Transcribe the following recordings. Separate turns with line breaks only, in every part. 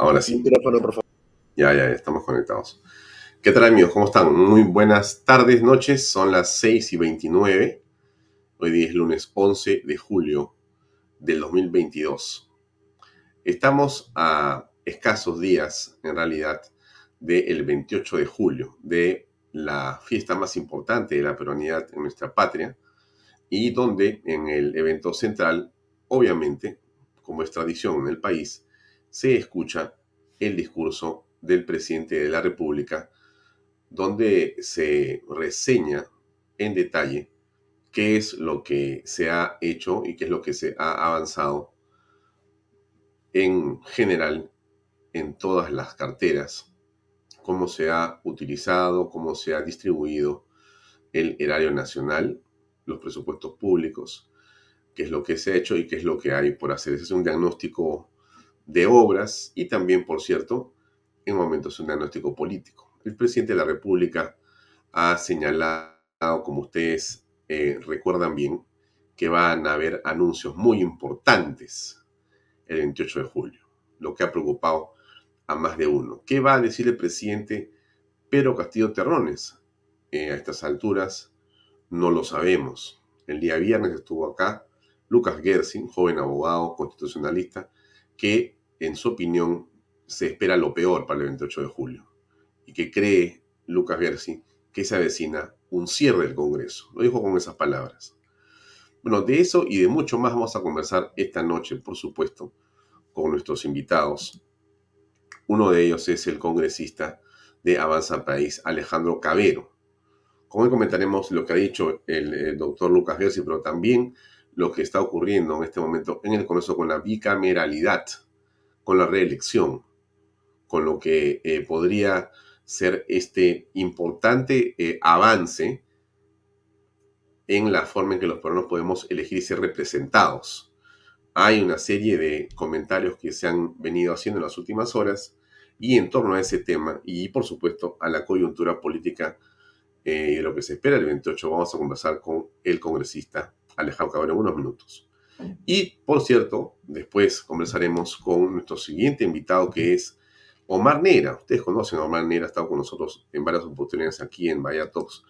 Ahora sí. Ya, ya, estamos conectados. ¿Qué tal amigos? ¿Cómo están? Muy buenas tardes, noches. Son las 6 y 29. Hoy día es lunes 11 de julio del 2022. Estamos a escasos días, en realidad, del 28 de julio, de la fiesta más importante de la peruanidad en nuestra patria y donde en el evento central, obviamente, como es tradición en el país, se escucha el discurso del presidente de la República, donde se reseña en detalle qué es lo que se ha hecho y qué es lo que se ha avanzado en general en todas las carteras, cómo se ha utilizado, cómo se ha distribuido el erario nacional, los presupuestos públicos, qué es lo que se ha hecho y qué es lo que hay por hacer. Ese es un diagnóstico de obras y también, por cierto, en momentos un diagnóstico político. El presidente de la República ha señalado, como ustedes eh, recuerdan bien, que van a haber anuncios muy importantes el 28 de julio, lo que ha preocupado a más de uno. ¿Qué va a decir el presidente Pedro Castillo Terrones? Eh, a estas alturas no lo sabemos. El día viernes estuvo acá Lucas Gersing, joven abogado constitucionalista, que en su opinión, se espera lo peor para el 28 de julio y que cree Lucas Gersi que se avecina un cierre del Congreso. Lo dijo con esas palabras. Bueno, de eso y de mucho más vamos a conversar esta noche, por supuesto, con nuestros invitados. Uno de ellos es el congresista de Avanza País, Alejandro Cabero. Con él comentaremos lo que ha dicho el, doctor Lucas Gersi, pero también lo que está ocurriendo en este momento en el Congreso con la bicameralidad con la reelección, con lo que eh, podría ser este importante eh, avance en la forma en que los peruanos podemos elegir y ser representados. Hay una serie de comentarios que se han venido haciendo en las últimas horas y en torno a ese tema y por supuesto a la coyuntura política eh, y lo que se espera el 28 vamos a conversar con el congresista Alejandro Cabrera en unos minutos. Y, por cierto, después conversaremos con nuestro siguiente invitado que es Omar Nera. Ustedes conocen a Omar Nera, ha estado con nosotros en varias oportunidades aquí en Vaya Talks.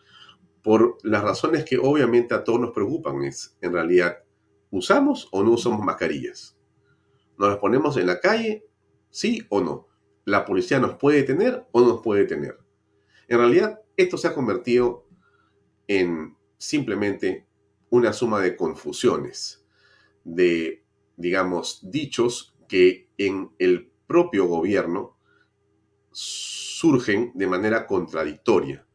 Por las razones que obviamente a todos nos preocupan, es en realidad, ¿usamos o no usamos mascarillas? ¿Nos las ponemos en la calle? ¿Sí o no? ¿La policía nos puede detener o no nos puede detener? En realidad, esto se ha convertido en simplemente una suma de confusiones de, digamos, dichos que en el propio gobierno surgen de manera contradictoria,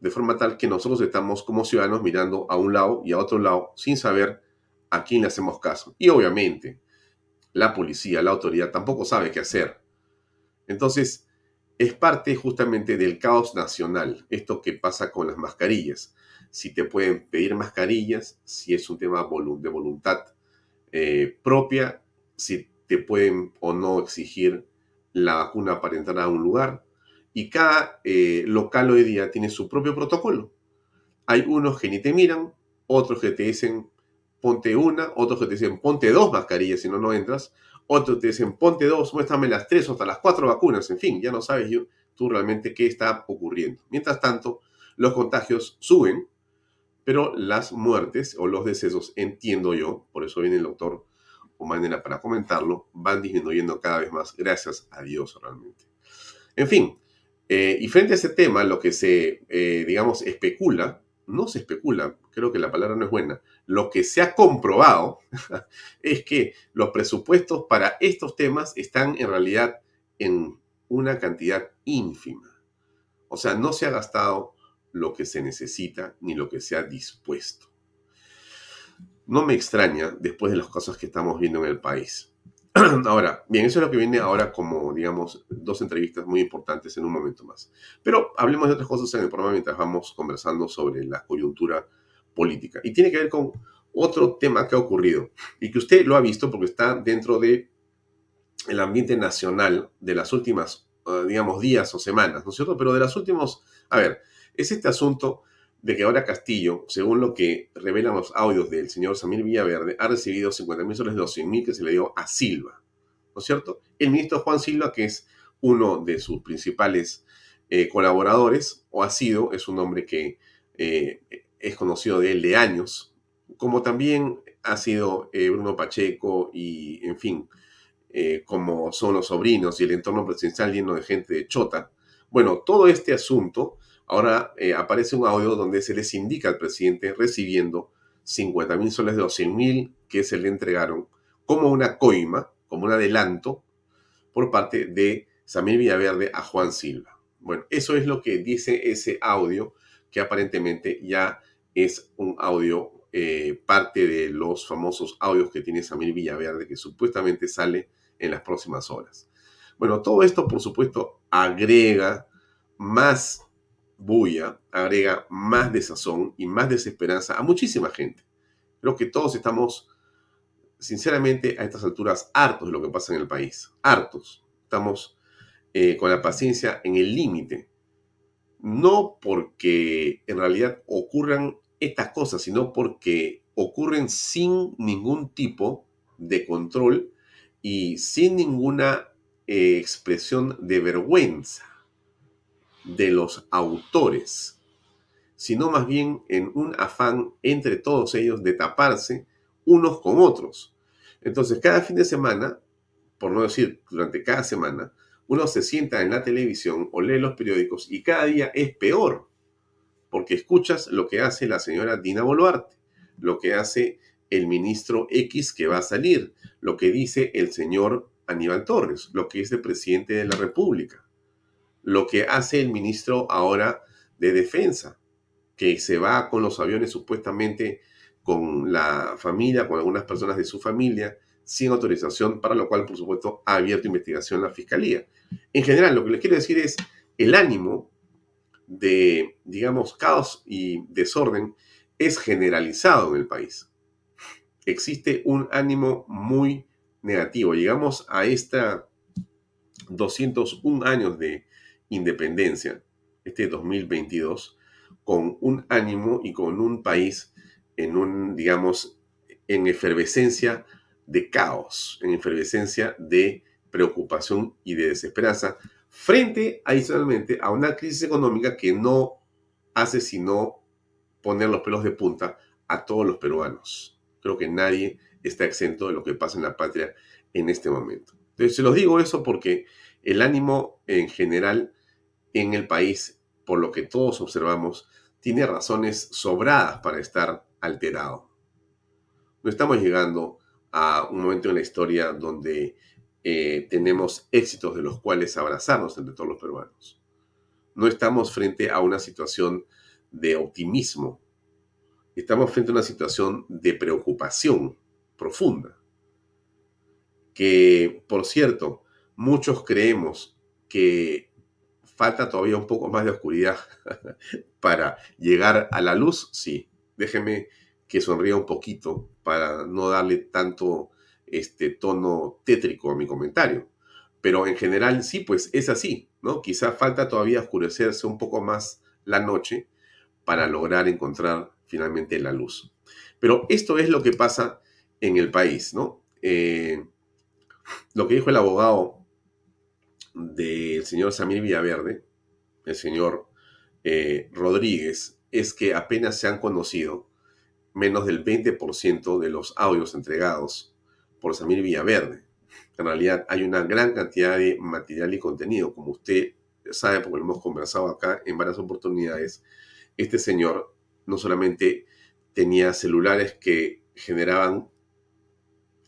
de forma tal que nosotros estamos como ciudadanos mirando a un lado y a otro lado sin saber a quién le hacemos caso. Y obviamente, la policía, la autoridad tampoco sabe qué hacer. Entonces, es parte justamente del caos nacional, esto que pasa con las mascarillas. Si te pueden pedir mascarillas, si es un tema de voluntad eh, propia, si te pueden o no exigir la vacuna para entrar a un lugar. Y cada eh, local hoy día tiene su propio protocolo. Hay unos que ni te miran, otros que te dicen ponte una, otros que te dicen ponte dos mascarillas si no, no entras, otros te dicen ponte dos, muéstrame las tres o hasta las cuatro vacunas, en fin, ya no sabes tú realmente qué está ocurriendo. Mientras tanto, los contagios suben, pero las muertes o los decesos, entiendo yo, por eso viene el doctor Humanera para comentarlo, van disminuyendo cada vez más, gracias a Dios realmente. En fin, eh, y frente a ese tema, lo que se, eh, digamos, especula, no se especula, creo que la palabra no es buena, lo que se ha comprobado es que los presupuestos para estos temas están en realidad en una cantidad ínfima. O sea, no se ha gastado lo que se necesita ni lo que se ha dispuesto. No me extraña después de las cosas que estamos viendo en el país. Ahora, bien, eso es lo que viene ahora como, digamos, dos entrevistas muy importantes en un momento más. Pero hablemos de otras cosas en el programa mientras vamos conversando sobre la coyuntura política. Y tiene que ver con otro tema que ha ocurrido y que usted lo ha visto porque está dentro de ambiente nacional de las últimas, eh, digamos, días o semanas, ¿no es cierto? Pero de las últimos, a ver, es este asunto de que ahora Castillo, según lo que revelan los audios del señor Samir Villaverde, ha recibido 50 mil soles de los 100 mil que se le dio a Silva, ¿no es cierto? El ministro Juan Silva, que es uno de sus principales eh, colaboradores, o ha sido, es un hombre que eh, es conocido de él de años, como también ha sido eh, Bruno Pacheco y, en fin, como son los sobrinos y el entorno presidencial lleno de gente de chota. Bueno, todo este asunto Ahora eh, aparece un audio donde se les indica al presidente recibiendo 50 mil soles de 12 mil que se le entregaron como una coima, como un adelanto por parte de Samir Villaverde a Juan Silva. Bueno, eso es lo que dice ese audio que aparentemente ya es un audio eh, parte de los famosos audios que tiene Samir Villaverde que supuestamente sale en las próximas horas. Bueno, todo esto por supuesto agrega más bulla agrega más desazón y más desesperanza a muchísima gente. Creo que todos estamos, sinceramente, a estas alturas hartos de lo que pasa en el país. Hartos. Estamos eh, con la paciencia en el límite. No porque en realidad ocurran estas cosas, sino porque ocurren sin ningún tipo de control y sin ninguna eh, expresión de vergüenza de los autores, sino más bien en un afán entre todos ellos de taparse unos con otros. Entonces, cada fin de semana, por no decir durante cada semana, uno se sienta en la televisión o lee los periódicos y cada día es peor, porque escuchas lo que hace la señora Dina Boluarte, lo que hace el ministro X que va a salir, lo que dice el señor Aníbal Torres, lo que dice el presidente de la República lo que hace el ministro ahora de Defensa, que se va con los aviones supuestamente con la familia, con algunas personas de su familia, sin autorización, para lo cual, por supuesto, ha abierto investigación la Fiscalía. En general, lo que les quiero decir es el ánimo de, digamos, caos y desorden es generalizado en el país. Existe un ánimo muy negativo. Llegamos a esta 201 años de independencia, este 2022, con un ánimo y con un país en un, digamos, en efervescencia de caos, en efervescencia de preocupación y de desesperanza, frente adicionalmente a una crisis económica que no hace sino poner los pelos de punta a todos los peruanos. Creo que nadie está exento de lo que pasa en la patria en este momento. Entonces, se los digo eso porque el ánimo en general en el país, por lo que todos observamos, tiene razones sobradas para estar alterado. No estamos llegando a un momento en la historia donde eh, tenemos éxitos de los cuales abrazarnos entre todos los peruanos. No estamos frente a una situación de optimismo. Estamos frente a una situación de preocupación profunda. Que, por cierto, muchos creemos que falta todavía un poco más de oscuridad para llegar a la luz, sí. Déjeme que sonría un poquito para no darle tanto este tono tétrico a mi comentario. Pero en general sí, pues es así, ¿no? Quizá falta todavía oscurecerse un poco más la noche para lograr encontrar finalmente la luz. Pero esto es lo que pasa en el país, ¿no? Eh, lo que dijo el abogado del señor Samir Villaverde, el señor eh, Rodríguez, es que apenas se han conocido menos del 20% de los audios entregados por Samir Villaverde. En realidad hay una gran cantidad de material y contenido, como usted sabe, porque lo hemos conversado acá en varias oportunidades. Este señor no solamente tenía celulares que generaban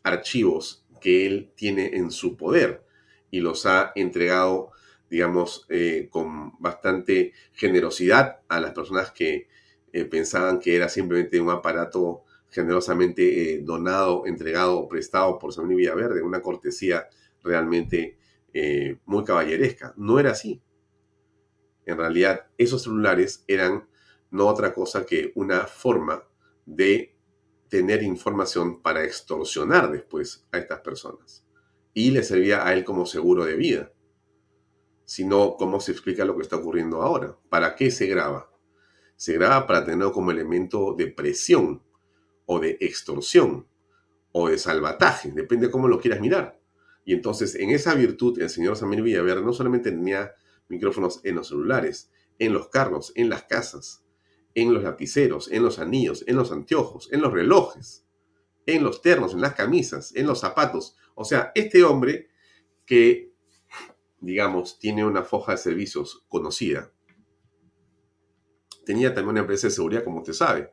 archivos que él tiene en su poder y los ha entregado, digamos, eh, con bastante generosidad a las personas que eh, pensaban que era simplemente un aparato generosamente eh, donado, entregado, prestado por Samuel Villaverde, una cortesía realmente muy caballeresca. No era así. En realidad, esos celulares eran no otra cosa que una forma de tener información para extorsionar después a estas personas. Y le servía a él como seguro de vida. Sino, ¿cómo se explica lo que está ocurriendo ahora? ¿Para qué se graba? se graba para tenerlo como elemento de presión o de extorsión o de salvataje, depende de cómo lo quieras mirar. Y entonces en esa virtud el señor Samir Villaverde no solamente tenía micrófonos en los celulares, en los carros, en las casas, en los lapiceros, en los anillos, en los anteojos, en los relojes, en los ternos, en las camisas, en los zapatos. O sea, este hombre que, digamos, tiene una foja de servicios conocida, tenía también una empresa de seguridad, como usted sabe.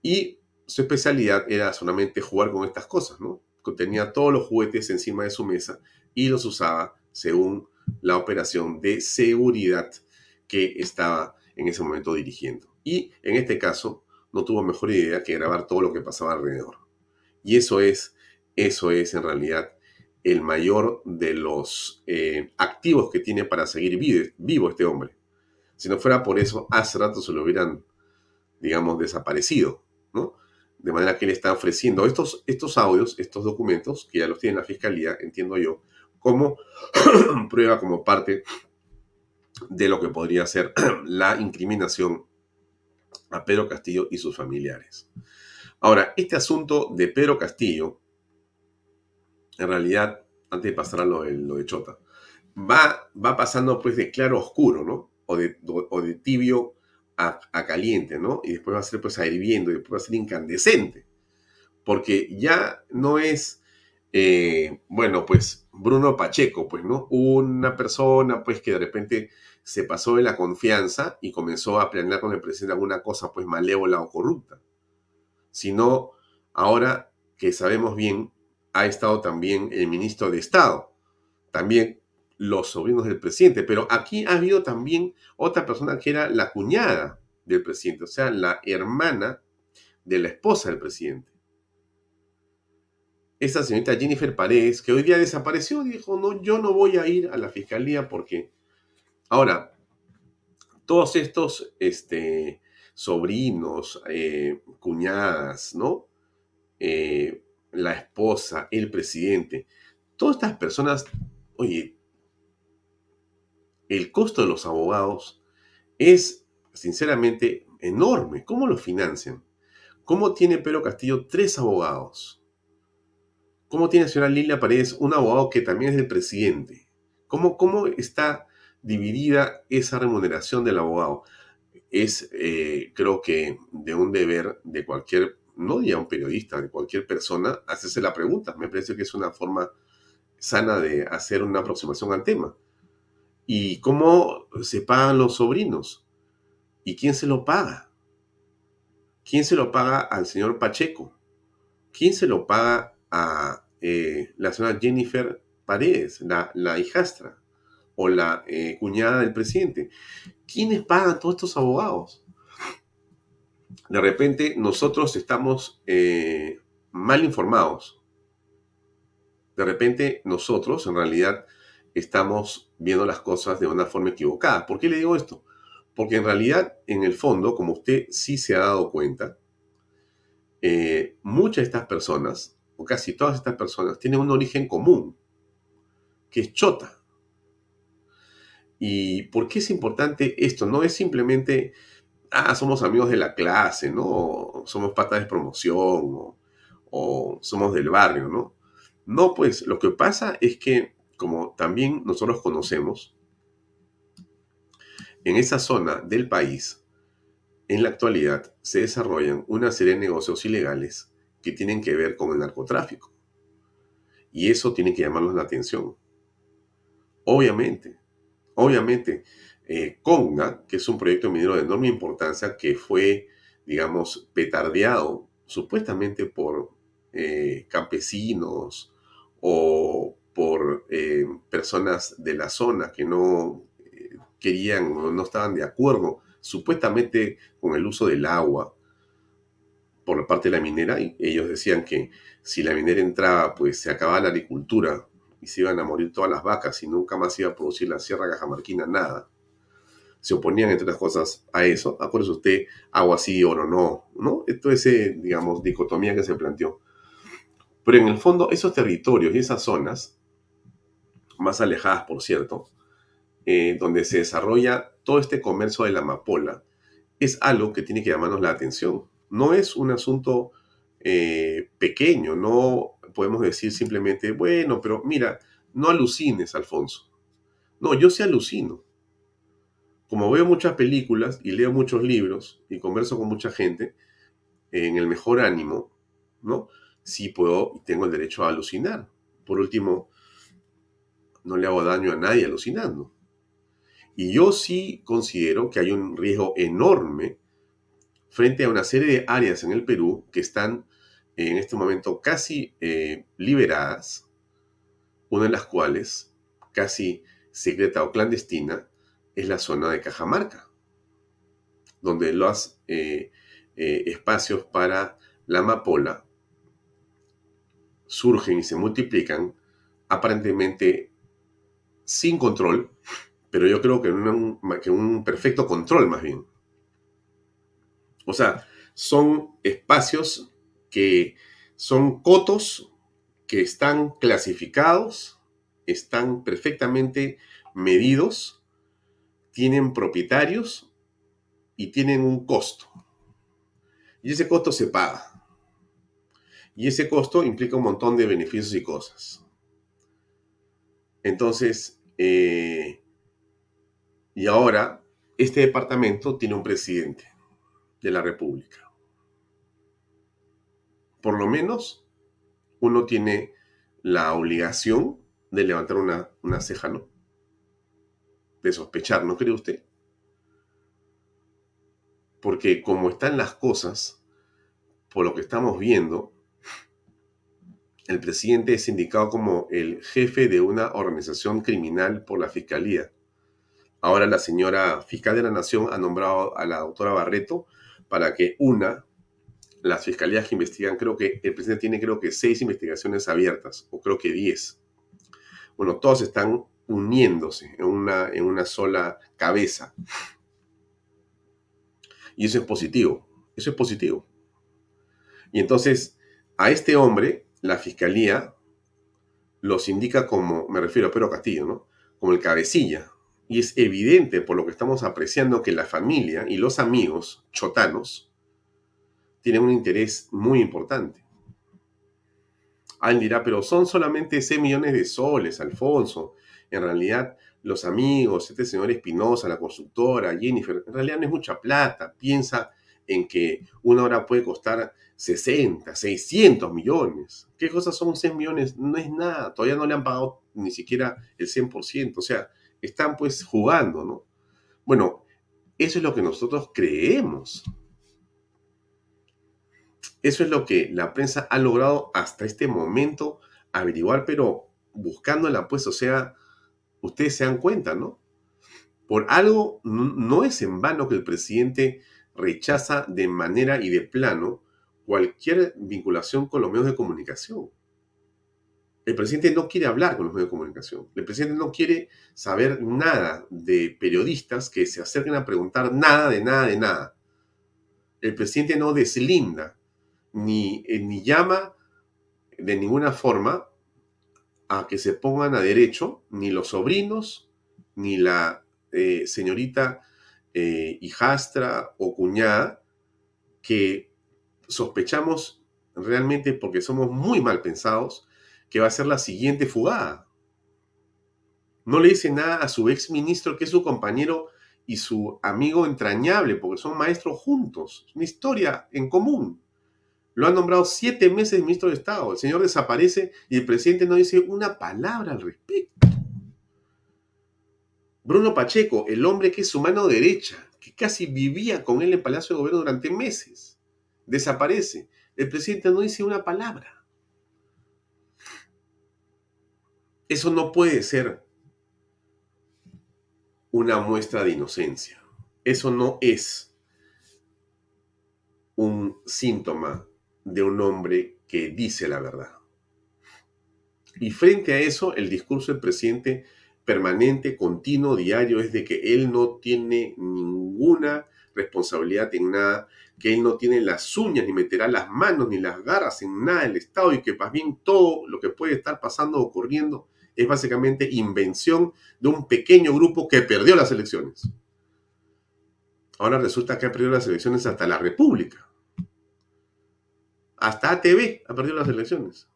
Y su especialidad era solamente jugar con estas cosas, ¿no? Tenía todos los juguetes encima de su mesa y los usaba según la operación de seguridad que estaba en ese momento dirigiendo. Y en este caso, no tuvo mejor idea que grabar todo lo que pasaba alrededor. Y eso es, eso es en realidad el mayor de los eh, activos que tiene para seguir vivo este hombre. Si no fuera por eso, hace rato se lo hubieran, digamos, desaparecido, ¿no? De manera que él está ofreciendo estos, estos audios, estos documentos, que ya los tiene la fiscalía, entiendo yo, como prueba, como parte de lo que podría ser la incriminación a Pedro Castillo y sus familiares. Ahora, este asunto de Pedro Castillo, en realidad, antes de pasar a lo de, Chota, va, va pasando pues de claro a oscuro, ¿no? o de, tibio a, caliente, ¿no? Y después va a ser pues hirviendo después va a ser incandescente. Porque ya no es, eh, bueno, pues Bruno Pacheco, pues, ¿no? Una persona pues que de repente se pasó de la confianza y comenzó a planear con el presidente alguna cosa pues malévola o corrupta. Sino ahora que sabemos bien, ha estado también el ministro de Estado, también los sobrinos del presidente, pero aquí ha habido también otra persona que era la cuñada del presidente, o sea, la hermana de la esposa del presidente. Esa señorita Jennifer Paredes, que hoy día desapareció, dijo, no, yo no voy a ir a la fiscalía porque... Ahora, todos estos este, sobrinos, eh, cuñadas, ¿no? Eh, la esposa, el presidente, todas estas personas, oye, el costo de los abogados es sinceramente enorme. ¿Cómo lo financian? ¿Cómo tiene Pedro Castillo tres abogados? ¿Cómo tiene la señora Lilia Paredes un abogado que también es el presidente? ¿Cómo, cómo está dividida esa remuneración del abogado? Es, eh, creo que, de un deber de cualquier, no diría un periodista, de cualquier persona, hacerse la pregunta. Me parece que es una forma sana de hacer una aproximación al tema. ¿Y cómo se pagan los sobrinos? ¿Y quién se lo paga? ¿Quién se lo paga al señor Pacheco? ¿Quién se lo paga a eh, la señora Jennifer Paredes, la, hijastra o la eh, cuñada del presidente? ¿Quiénes pagan todos estos abogados? De repente nosotros estamos eh, mal informados. De repente nosotros en realidad estamos viendo las cosas de una forma equivocada. ¿Por qué le digo esto? Porque en realidad, en el fondo, como usted sí se ha dado cuenta, eh, muchas de estas personas, o casi todas estas personas, tienen un origen común, que es chota. ¿Y por qué es importante esto? No es simplemente, ah, somos amigos de la clase, ¿no? somos patas de promoción, o, somos del barrio, ¿no? No, pues lo que pasa es que como también nosotros conocemos, en esa zona del país en la actualidad se desarrollan una serie de negocios ilegales que tienen que ver con el narcotráfico. Y eso tiene que llamarnos la atención. Obviamente, obviamente, eh, Conga, que es un proyecto minero de enorme importancia que fue, digamos, petardeado supuestamente por eh, campesinos o por eh, personas de la zona que no querían o no estaban de acuerdo supuestamente con el uso del agua por la parte de la minera, y ellos decían que si la minera entraba, pues se acababa la agricultura y se iban a morir todas las vacas y nunca más iba a producir la sierra cajamarquina nada. Se oponían, entre otras cosas, a eso. Acuérdese usted, agua sí, oro no, ¿no? Esto es, digamos, dicotomía que se planteó. Pero en el fondo, esos territorios y esas zonas, más alejadas, por cierto, eh, donde se desarrolla todo este comercio de la amapola, es algo que tiene que llamarnos la atención no es un asunto eh, pequeño, no podemos decir simplemente, bueno, pero mira, no alucines, Alfonso. No, yo sí alucino. Como veo muchas películas y leo muchos libros y converso con mucha gente, en el mejor ánimo, ¿no? Sí puedo y tengo el derecho a alucinar. Por último, no le hago daño a nadie alucinando. Y yo sí considero que hay un riesgo enorme frente a una serie de áreas en el Perú que están en este momento casi eh, liberadas, una de las cuales, casi secreta o clandestina, es la zona de Cajamarca, donde los eh, eh, espacios para la amapola surgen y se multiplican aparentemente sin control, pero yo creo que que un perfecto control más bien. O sea, son espacios que son cotos que están clasificados, están perfectamente medidos, tienen propietarios y tienen un costo. Y ese costo se paga. Y ese costo implica un montón de beneficios y cosas. Entonces, eh, y ahora, este departamento tiene un presidente de la República. Por lo menos uno tiene la obligación de levantar una, ceja, ¿no? De sospechar, ¿no cree usted? Porque como están las cosas, por lo que estamos viendo, el presidente es indicado como el jefe de una organización criminal por la Fiscalía. Ahora la señora fiscal de la Nación ha nombrado a la doctora Barreto para que una, las fiscalías que investigan, creo que el presidente tiene creo que seis investigaciones abiertas, o creo que diez. Bueno, todos están uniéndose en una, en una sola cabeza. Y eso es positivo, eso es positivo. Y entonces, a este hombre, la fiscalía los indica como, me refiero a Pedro Castillo, ¿no? Como el cabecilla, y es evidente por lo que estamos apreciando que la familia y los amigos chotanos tienen un interés muy importante. Alguien dirá, pero son solamente 6 millones de soles, Alfonso. En realidad, los amigos, este señor Espinosa, la constructora, Jennifer, en realidad no es mucha plata. Piensa en que una hora puede costar 60, 600 millones. ¿Qué cosas son 6 millones? No es nada. Todavía no le han pagado ni siquiera el 100%. O sea, están pues jugando, ¿no? Bueno, eso es lo que nosotros creemos. Eso es lo que la prensa ha logrado hasta este momento averiguar, pero buscándola, pues, o sea, ustedes se dan cuenta, ¿no? Por algo, no es en vano que el presidente rechaza de manera y de plano cualquier vinculación con los medios de comunicación. El presidente no quiere hablar con los medios de comunicación. El presidente no quiere saber nada de periodistas que se acerquen a preguntar nada de nada de nada. El presidente no deslinda ni, eh, ni llama de ninguna forma a que se pongan a derecho ni los sobrinos, ni la eh, señorita eh, hijastra o cuñada, que sospechamos realmente porque somos muy mal pensados, que va a ser la siguiente fugada. No le dice nada a su ex ministro, que es su compañero y su amigo entrañable, porque son maestros juntos, una historia en común. Lo han nombrado siete meses ministro de Estado. El señor desaparece y el presidente no dice una palabra al respecto. Bruno Pacheco, el hombre que es su mano derecha, que casi vivía con él en Palacio de Gobierno durante meses, desaparece. El presidente no dice una palabra. Eso no puede ser una muestra de inocencia. Eso no es un síntoma de un hombre que dice la verdad. Y frente a eso, el discurso del presidente permanente, continuo, diario, es de que él no tiene ninguna responsabilidad en nada, que él no tiene las uñas, ni meterá las manos, ni las garras en nada del Estado, y que más bien todo lo que puede estar pasando ocurriendo es básicamente invención de un pequeño grupo que perdió las elecciones. Ahora resulta que ha perdido las elecciones hasta la República. Hasta ATV ha perdido las elecciones.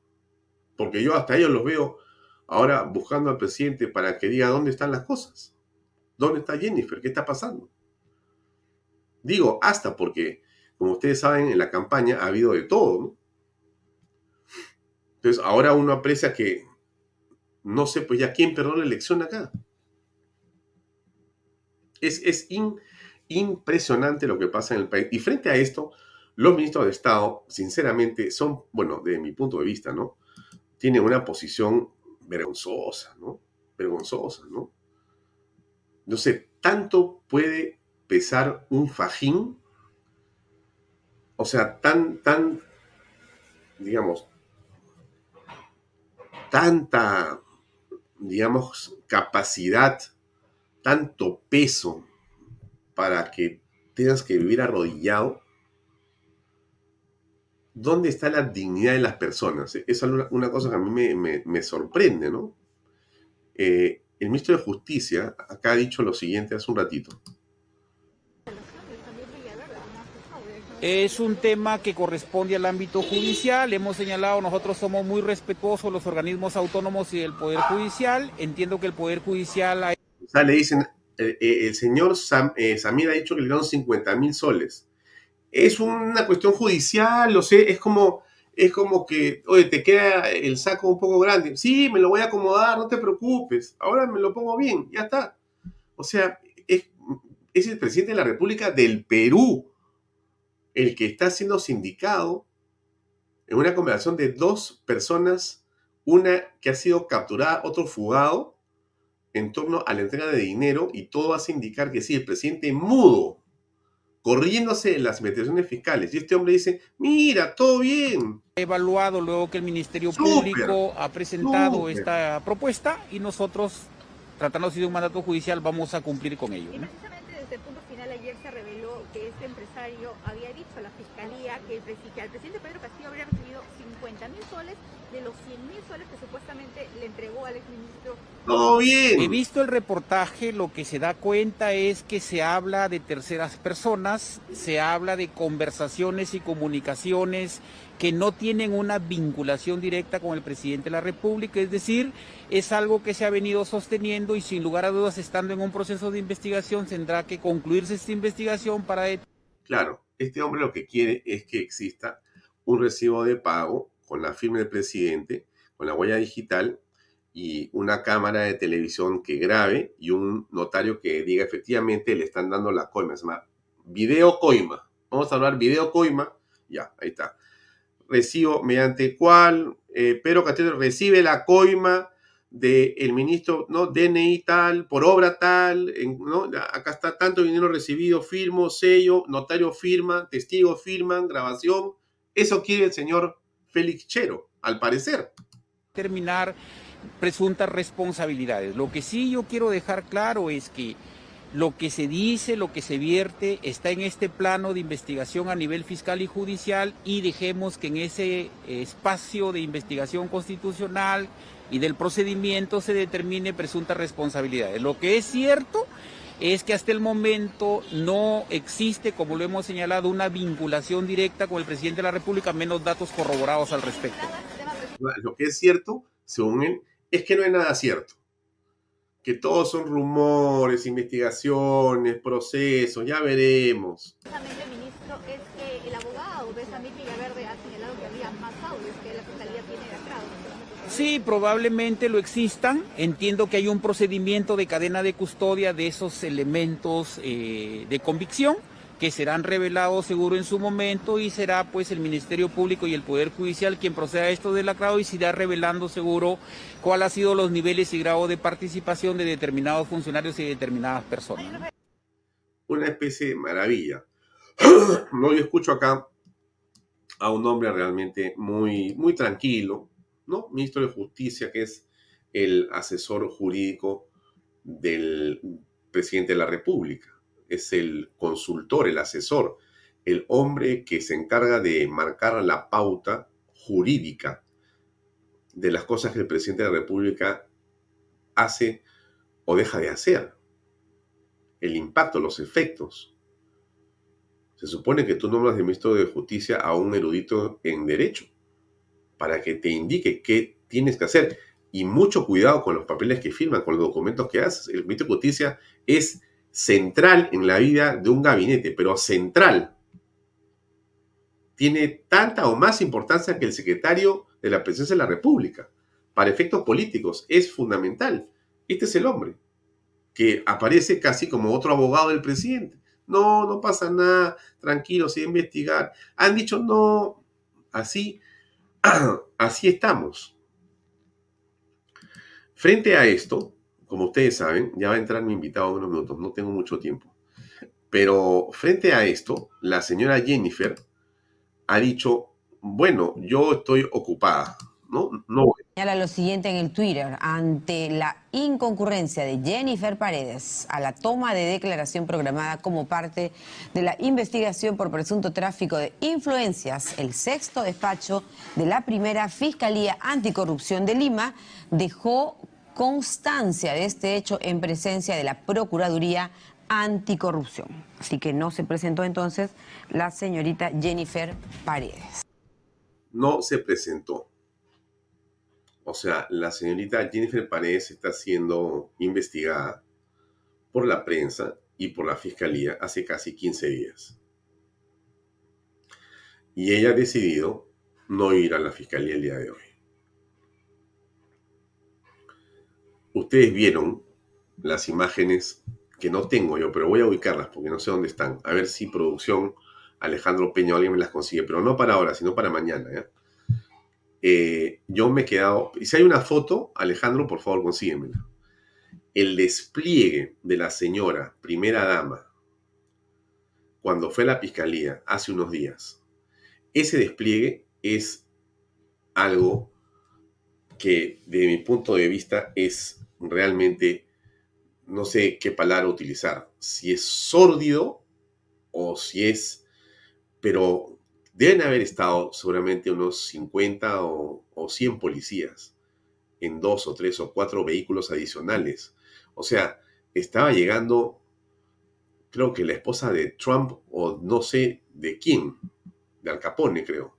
Porque yo hasta ellos los veo ahora buscando al presidente para que diga dónde están las cosas. ¿Dónde está Jennifer? ¿Qué está pasando? Digo hasta porque, como ustedes saben, en la campaña ha habido de todo. Entonces, ahora uno aprecia que, no sé, pues ya quién perdió la elección acá. Es, es impresionante lo que pasa en el país. Y frente a esto, los ministros de Estado, sinceramente, son, bueno, de mi punto de vista, ¿no? Tienen una posición vergonzosa, ¿no? Vergonzosa, ¿no? No sé, tanto puede pesar un fajín, o sea, tan, tan, digamos, tanta, digamos, capacidad, tanto peso para que tengas que vivir arrodillado, ¿dónde está la dignidad de las personas? Es una cosa que a mí me, sorprende, ¿no? Eh, el ministro de Justicia acá ha dicho lo siguiente hace un ratito.
Es un tema que corresponde al ámbito judicial. Hemos señalado, nosotros somos muy respetuosos los organismos autónomos y del Poder Judicial. Entiendo que el Poder Judicial...
O sea, le dicen, eh, eh, el señor Samir ha dicho que le dieron 50 mil soles es una cuestión judicial, lo sé, es como, es como que, oye, te queda el saco un poco grande. Sí, me lo voy a acomodar, no te preocupes, ahora me lo pongo bien, ya está. O sea, es, es el presidente de la República del Perú el que está siendo sindicado en una conversación de dos personas, una que ha sido capturada, otro fugado, en torno a la entrega de dinero, y todo hace indicar que sí, el presidente mudo corriéndose en las investigaciones fiscales. Y este hombre dice, mira, todo bien.
Evaluado luego que el Ministerio Público ha presentado esta propuesta y nosotros, tratándose de un mandato judicial, vamos a cumplir con ello.
Y precisamente desde el punto final ayer se reveló que este empresario había dicho a la Fiscalía que, el, que al presidente Pedro Castillo habría recibido 50 mil soles de los 100 mil soles que supuestamente le entregó al exministro.
Todo bien.
He visto el reportaje, lo que se da cuenta es que se habla de terceras personas, se habla de conversaciones y comunicaciones que no tienen una vinculación directa con el presidente de la República, es decir, es algo que se ha venido sosteniendo y sin lugar a dudas, estando en un proceso de investigación, tendrá que concluirse esta investigación para...
Claro, este hombre lo que quiere es que exista un recibo de pago con la firma del presidente, con la huella digital y una cámara de televisión que grabe y un notario que diga efectivamente le están dando la coima. Se llama video coima. Vamos a hablar video coima. Ya, ahí está. Recibo mediante cual eh, Pedro Castillo recibe la coima del ministro, ¿no? DNI tal, por obra tal, ¿no? Acá está tanto dinero recibido, firmo, sello, notario firma, testigo firman, grabación. Eso quiere el señor Félix Chero, al parecer.
Terminar presuntas responsabilidades. Lo que sí yo quiero dejar claro es que lo que se dice, lo que se vierte, está en este plano de investigación a nivel fiscal y judicial y dejemos que en ese espacio de investigación constitucional y del procedimiento se determine presuntas responsabilidades. Lo que es cierto es que hasta el momento no existe, como lo hemos señalado, una vinculación directa con el presidente de la República, menos datos corroborados al respecto.
Lo que es cierto, según él, es que no hay nada cierto. que todos son rumores, investigaciones, procesos, ya veremos.
Ministro, es que el abogado Besamil Villaverde ha señalado que había más audios que la fiscalía tiene.
Sí, probablemente lo existan. Entiendo que hay un procedimiento de cadena de custodia de esos elementos eh, de convicción que serán revelados seguro en su momento y será pues el Ministerio Público y el Poder Judicial quien proceda a esto del acrado y se irá revelando seguro cuál ha sido los niveles y grado de participación de determinados funcionarios y determinadas personas.
Una especie de maravilla. no, yo escucho acá a un hombre realmente muy, muy tranquilo, ¿no? Ministro de Justicia, que es el asesor jurídico del presidente de la República es el consultor, el asesor, el hombre que se encarga de marcar la pauta jurídica de las cosas que el presidente de la República hace o deja de hacer. El impacto, los efectos. Se supone que tú nombras de ministro de Justicia a un erudito en derecho para que te indique qué tienes que hacer. Y mucho cuidado con los papeles que firman, con los documentos que haces. El ministro de Justicia es central en la vida de un gabinete, pero central. Tiene tanta o más importancia que el secretario de la presidencia de la República. Para efectos políticos es fundamental. Este es el hombre que aparece casi como otro abogado del presidente. No, no pasa nada, tranquilo, sin investigar. Han dicho no, así, así estamos. Frente a esto, como ustedes saben, ya va a entrar mi invitado en unos minutos, no tengo mucho tiempo. Pero frente a esto, la señora Jennifer ha dicho, bueno, yo estoy ocupada, ¿no? No.
Señala lo siguiente en el Twitter, ante la inconcurrencia de Jennifer Paredes a la toma de declaración programada como parte de la investigación por presunto tráfico de influencias, el sexto despacho de la primera Fiscalía Anticorrupción de Lima dejó constancia de este hecho en presencia de la Procuraduría Anticorrupción. Así que no se presentó entonces la señorita Jennifer Paredes.
No se presentó. O sea, la señorita Jennifer Paredes está siendo investigada por la prensa y por la fiscalía hace casi 15 días. Y ella ha decidido no ir a la fiscalía el día de hoy. Ustedes vieron las imágenes que no tengo yo, pero voy a ubicarlas porque no sé dónde están. A ver si producción Alejandro Peña o alguien me las consigue, pero no para ahora, sino para mañana. Eh, yo me he quedado. Y si hay una foto, Alejandro, por favor, consíguemela. El despliegue de la señora primera dama cuando fue a la fiscalía hace unos días. Ese despliegue es algo que, de mi punto de vista, es realmente, no sé qué palabra utilizar, si es sórdido o si es, pero deben haber estado seguramente unos 50 o, o 100 policías en dos o tres o cuatro vehículos adicionales. O sea, estaba llegando, creo que la esposa de Trump o no sé de quién, de Al Capone, creo.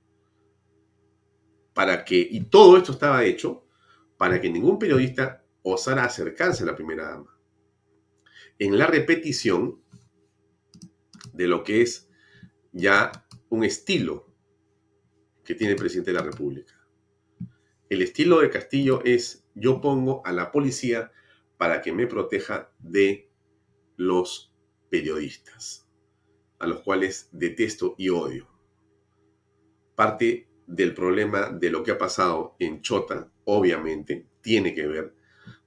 Para que, y todo esto estaba hecho para que ningún periodista osara acercarse a la primera dama. En la repetición de lo que es ya un estilo que tiene el presidente de la República. El estilo de Castillo es yo pongo a la policía para que me proteja de los periodistas, a los cuales detesto y odio. Parte del problema de lo que ha pasado en Chota, obviamente, tiene que ver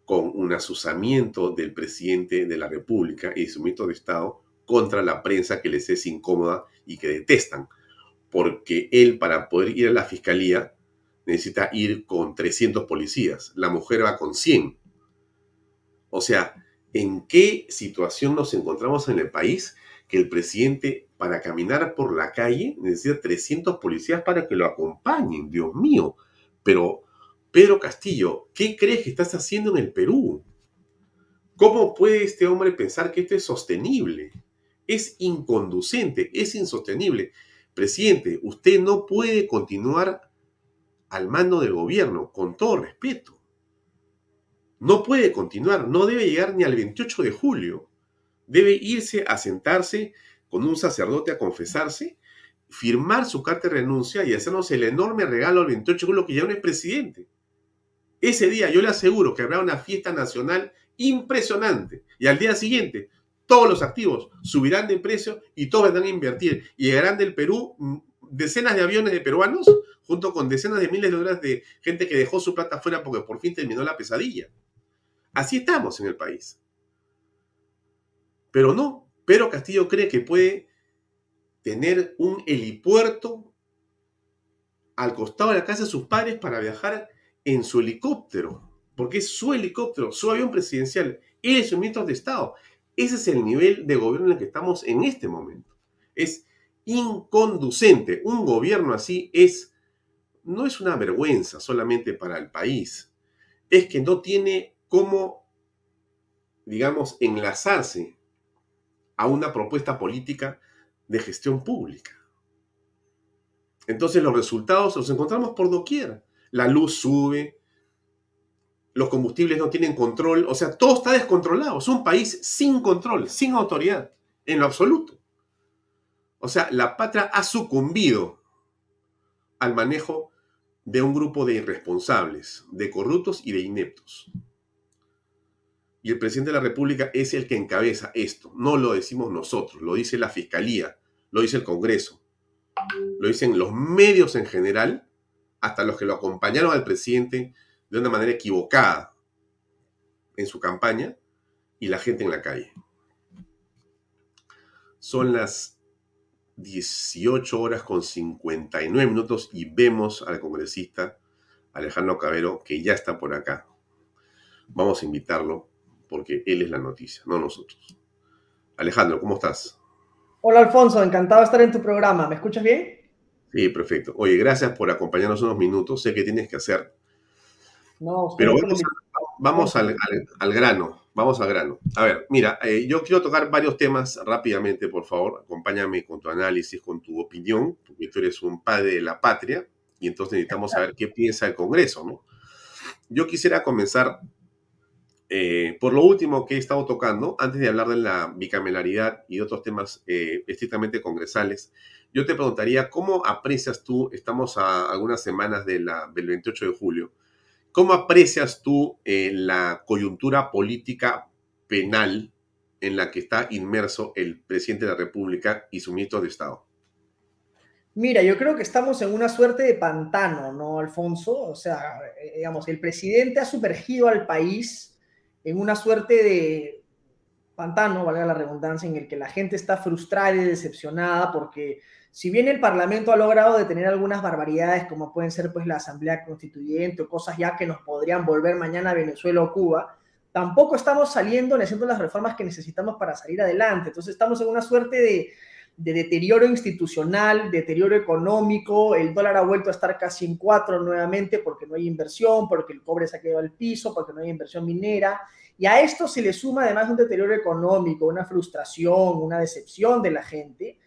con un asusamiento del presidente de la República y su ministro de Estado contra la prensa que les es incómoda y que detestan, porque él para poder ir a la fiscalía necesita ir con 300 policías, la mujer va con 100. O sea, ¿en qué situación nos encontramos en el país que el presidente para caminar por la calle necesita 300 policías para que lo acompañen? Dios mío, pero Pedro Castillo, ¿qué crees que estás haciendo en el Perú? ¿Cómo puede este hombre pensar que esto es sostenible? Es inconducente, es insostenible. Presidente, usted no puede continuar al mando del gobierno, con todo respeto. no puede continuar, no debe llegar ni al 28 de julio. Debe irse a sentarse con un sacerdote a confesarse, firmar su carta de renuncia y hacernos el enorme regalo al 28 de julio que ya no es presidente. Ese día yo le aseguro que habrá una fiesta nacional impresionante. Y al día siguiente, todos los activos subirán de precio y todos vendrán a invertir. Y llegarán del Perú mm, decenas de aviones de peruanos junto con decenas de miles de dólares de gente que dejó su plata fuera porque por fin terminó la pesadilla. Así estamos en el país. Pero no, pero Castillo cree que puede tener un helipuerto al costado de la casa de sus padres para viajar en su helicóptero, porque es su helicóptero, su avión presidencial, él es su ministro de Estado. Ese es el nivel de gobierno en el que estamos en este momento. Es inconducente. Un gobierno así es no es una vergüenza solamente para el país, es que no tiene cómo, digamos, enlazarse a una propuesta política de gestión pública. Entonces los resultados los encontramos por doquier. La luz sube, los combustibles no tienen control, o sea, todo está descontrolado. Es un país sin control, sin autoridad, en lo absoluto. O sea, la patria ha sucumbido al manejo de un grupo de irresponsables, de corruptos y de ineptos. Y el presidente de la República es el que encabeza esto. No lo decimos nosotros, lo dice la Fiscalía, lo dice el Congreso, lo dicen los medios en general, hasta los que lo acompañaron al presidente de una manera equivocada en su campaña y la gente en la calle. Son las 18 horas con 59 minutos y vemos al congresista Alejandro Cabero que ya está por acá. Vamos a invitarlo porque él es la noticia, no nosotros. Alejandro, ¿cómo estás?
Hola Alfonso, encantado de estar en tu programa. ¿Me escuchas bien?
Sí, perfecto. Oye, gracias por acompañarnos unos minutos. Sé que tienes que hacer. No, Pero vamos, al, al grano. Vamos al grano. A ver, mira, eh, yo quiero tocar varios temas rápidamente, por favor. Acompáñame con tu análisis, con tu opinión, porque tú eres un padre de la patria y entonces necesitamos saber qué piensa el Congreso, ¿no? Yo quisiera comenzar eh, por lo último que he estado tocando, antes de hablar de la bicameralidad y otros temas eh, estrictamente congresales. Yo te preguntaría, ¿cómo aprecias tú, estamos a algunas semanas de la, del 28 de julio, ¿Cómo aprecias tú eh, la coyuntura política penal en la que está inmerso el presidente de la República y su ministro de Estado?
Mira, yo creo que estamos en una suerte de pantano, ¿no, Alfonso? O sea, eh, digamos, el presidente ha sumergido al país en una suerte de pantano, valga la redundancia, en el que la gente está frustrada y decepcionada porque si bien el Parlamento ha logrado detener algunas barbaridades, como pueden ser pues la Asamblea Constituyente o cosas ya que nos podrían volver mañana a Venezuela o Cuba, tampoco estamos saliendo haciendo las reformas que necesitamos para salir adelante. Entonces estamos en una suerte de, de deterioro institucional, deterioro económico, el dólar ha vuelto a estar casi en cuatro nuevamente porque no hay inversión, porque el cobre se ha quedado al piso, porque no hay inversión minera. Y a esto se le suma además un deterioro económico, una frustración, una decepción de la gente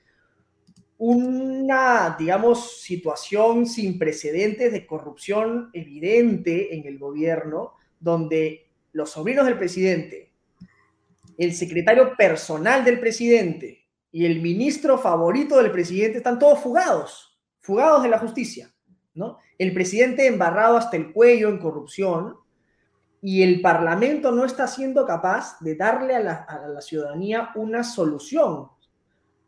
una, digamos, situación sin precedentes de corrupción evidente en el gobierno, donde los sobrinos del presidente, el secretario personal del presidente y el ministro favorito del presidente están todos fugados, fugados de la justicia, ¿no? El presidente embarrado hasta el cuello en corrupción y el parlamento no está siendo capaz de darle a la, a la ciudadanía una solución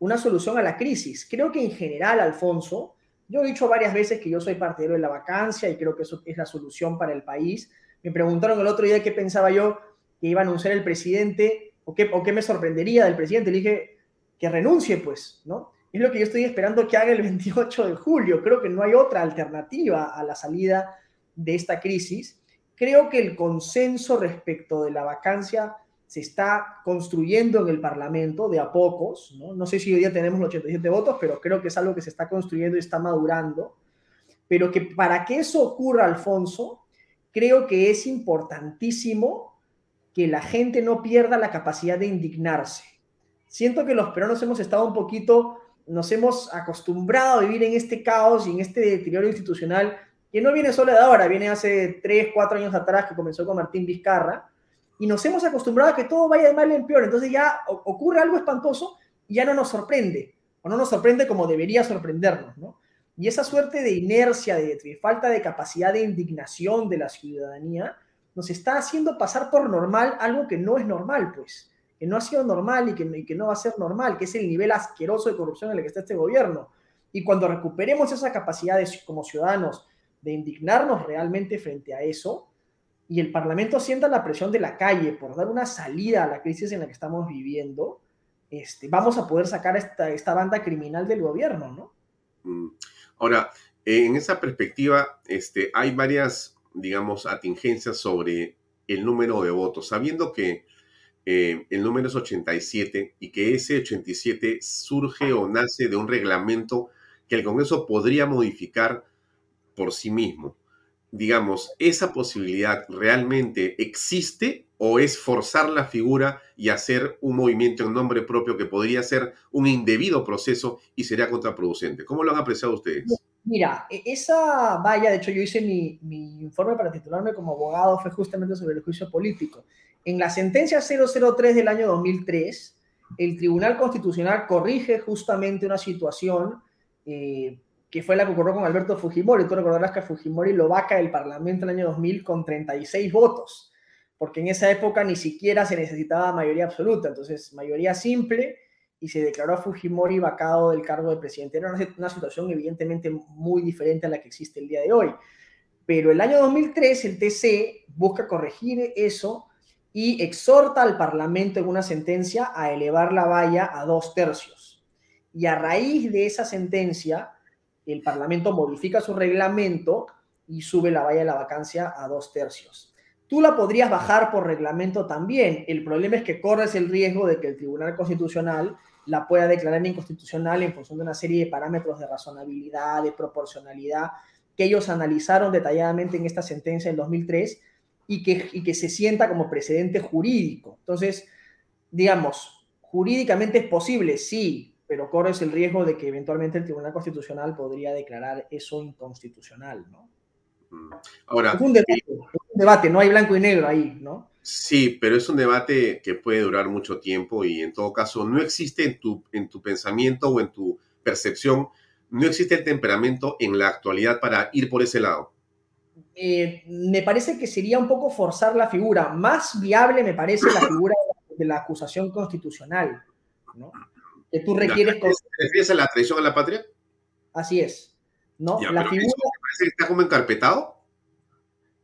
una solución a la crisis. Creo que en general, Alfonso, yo he dicho varias veces que yo soy partidario de la vacancia y creo que eso es la solución para el país. Me preguntaron el otro día qué pensaba yo que iba a anunciar el presidente o qué, o qué me sorprendería del presidente. Le dije que renuncie, pues, ¿no? Es lo que yo estoy esperando que haga el 28 de julio. Creo que no hay otra alternativa a la salida de esta crisis. Creo que el consenso respecto de la vacancia se está construyendo en el Parlamento de a pocos, ¿no? No sé si hoy día tenemos los 87 votos, pero creo que es algo que se está construyendo y está madurando. Pero que para que eso ocurra, Alfonso, creo que es importantísimo que la gente no pierda la capacidad de indignarse. Siento que los peruanos hemos estado un poquito, nos hemos acostumbrado a vivir en este caos y en este deterioro institucional que no viene solo de ahora, viene hace 3, 4 años atrás que comenzó con Martín Vizcarra, y nos hemos acostumbrado a que todo vaya de mal en peor, entonces ya ocurre algo espantoso y ya no nos sorprende, o no nos sorprende como debería sorprendernos, ¿no? Y esa suerte de inercia, de, falta de capacidad de indignación de la ciudadanía, nos está haciendo pasar por normal algo que no es normal, pues, que no ha sido normal y que, no va a ser normal, que es el nivel asqueroso de corrupción en el que está este gobierno. Y cuando recuperemos esa capacidad como ciudadanos de indignarnos realmente frente a eso, y el Parlamento sienta la presión de la calle por dar una salida a la crisis en la que estamos viviendo, este, vamos a poder sacar esta, esta banda criminal del gobierno, ¿no?
Mm. Ahora, en esa perspectiva, este, hay varias, digamos, atingencias sobre el número de votos, sabiendo que eh, el número es 87 y que ese 87 surge o nace de un reglamento que el Congreso podría modificar por sí mismo. Digamos, ¿esa posibilidad realmente existe o es forzar la figura y hacer un movimiento en nombre propio que podría ser un indebido proceso y sería contraproducente? ¿Cómo lo han apreciado ustedes?
Mira, e-, esa valla, de hecho yo hice mi, mi informe para titularme como abogado, fue justamente sobre el juicio político. En la sentencia 003 del año 2003, el Tribunal Constitucional corrige justamente una situación eh, que fue la que ocurrió con Alberto Fujimori. Tú recordarás que Fujimori lo vaca del Parlamento en el año 2000 con 36 votos, porque en esa época ni siquiera se necesitaba mayoría absoluta, entonces mayoría simple y se declaró a Fujimori vacado del cargo de presidente. Era una, situación evidentemente muy diferente a la que existe el día de hoy. Pero el año 2003 el TC busca corregir eso y exhorta al Parlamento en una sentencia a elevar la valla a dos tercios. Y a raíz de esa sentencia, el Parlamento modifica su reglamento y sube la valla de la vacancia a dos tercios. Tú la podrías bajar por reglamento también. El problema es que corres el riesgo de que el Tribunal Constitucional la pueda declarar inconstitucional en función de una serie de parámetros de razonabilidad, de proporcionalidad, que ellos analizaron detalladamente en esta sentencia del 2003 y que, y que se sienta como precedente jurídico. Entonces, digamos, jurídicamente es posible, sí, pero corres el riesgo de que eventualmente el Tribunal Constitucional podría declarar eso inconstitucional, ¿no?
Mm. Ahora,
es un, debate, no hay blanco y negro ahí, ¿no?
Sí, pero es un debate que puede durar mucho tiempo y en todo caso no existe en tu, en tu pensamiento o en tu percepción, no existe el temperamento en la actualidad para ir por ese lado.
Eh, me parece que sería un poco forzar la figura. Más viable me parece la figura de la acusación constitucional, ¿no? Que tú requieres... ¿Te
refieres a la traición a la patria?
Así es. ¿no? la
figura... parece que está como encarpetado?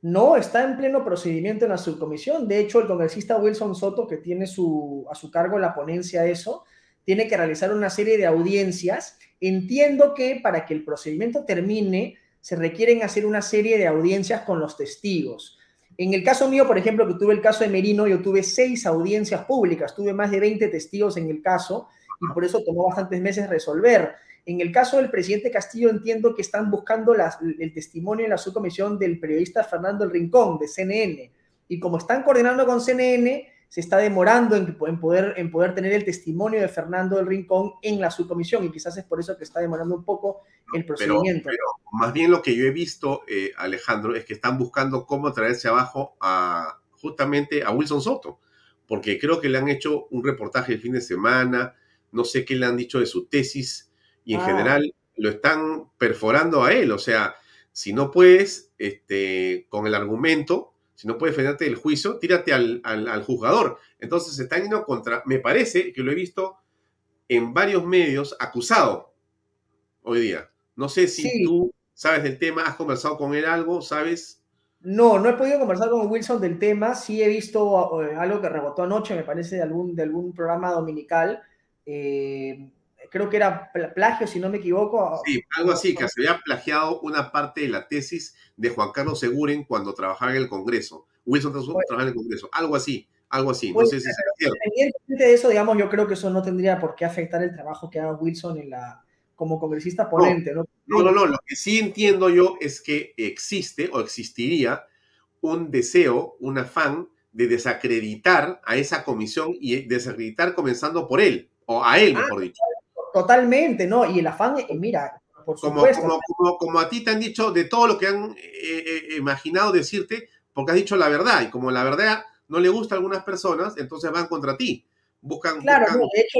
No, está en pleno procedimiento en la subcomisión. De hecho, el congresista Wilson Soto, que tiene su, a su cargo la ponencia eso, tiene que realizar una serie de audiencias. Entiendo que para que el procedimiento termine, se requieren hacer una serie de audiencias con los testigos. En el caso mío, por ejemplo, que tuve el caso de Merino, yo tuve seis audiencias públicas, tuve más de 20 testigos en el caso, y por eso tomó bastantes meses resolver. En el caso del presidente Castillo entiendo que están buscando el testimonio en la subcomisión del periodista Fernando El Rincón de CNN y como están coordinando con CNN, se está demorando en, poder, en poder tener el testimonio de Fernando del Rincón en la subcomisión y quizás es por eso que está demorando un poco el procedimiento.
Pero, más bien lo que yo he visto, eh, Alejandro, es que están buscando cómo traerse abajo a justamente a Wilson Soto, porque creo que le han hecho un reportaje el fin de semana, no sé qué le han dicho de su tesis y en ah. general lo están perforando a él. O sea, si no puedes, este, con el argumento, si no puedes defenderte del juicio, tírate al, al, juzgador. Entonces se están yendo contra, me parece que lo he visto en varios medios acusado hoy día. No sé si tú sabes del tema, has conversado con él algo, ¿sabes?
No, no he podido conversar con Wilson del tema. Sí he visto eh, algo que rebotó anoche, me parece, de algún, de algún programa dominical, eh, creo que era plagio, si no me equivoco.
Sí, algo así, que se había plagiado una parte de la tesis de Juan Carlos Seguren cuando trabajaba en el Congreso. Wilson trabajaba en el Congreso, algo así, algo así. no sé si
Independientemente de eso, digamos, yo creo que eso no tendría por qué afectar el trabajo que haga Wilson en la, como congresista ponente.
No, no, no, no, lo que sí entiendo yo es que existe o existiría un deseo, un afán de desacreditar a esa comisión y desacreditar comenzando por él o a él, ah, mejor dicho.
Totalmente, ¿no? Y el afán, eh, mira, por
como,
supuesto.
Como, a ti te han dicho de todo lo que han eh, eh, imaginado decirte, porque has dicho la verdad, y como la verdad no le gusta a algunas personas, entonces van contra ti. Buscan.
Claro, de hecho,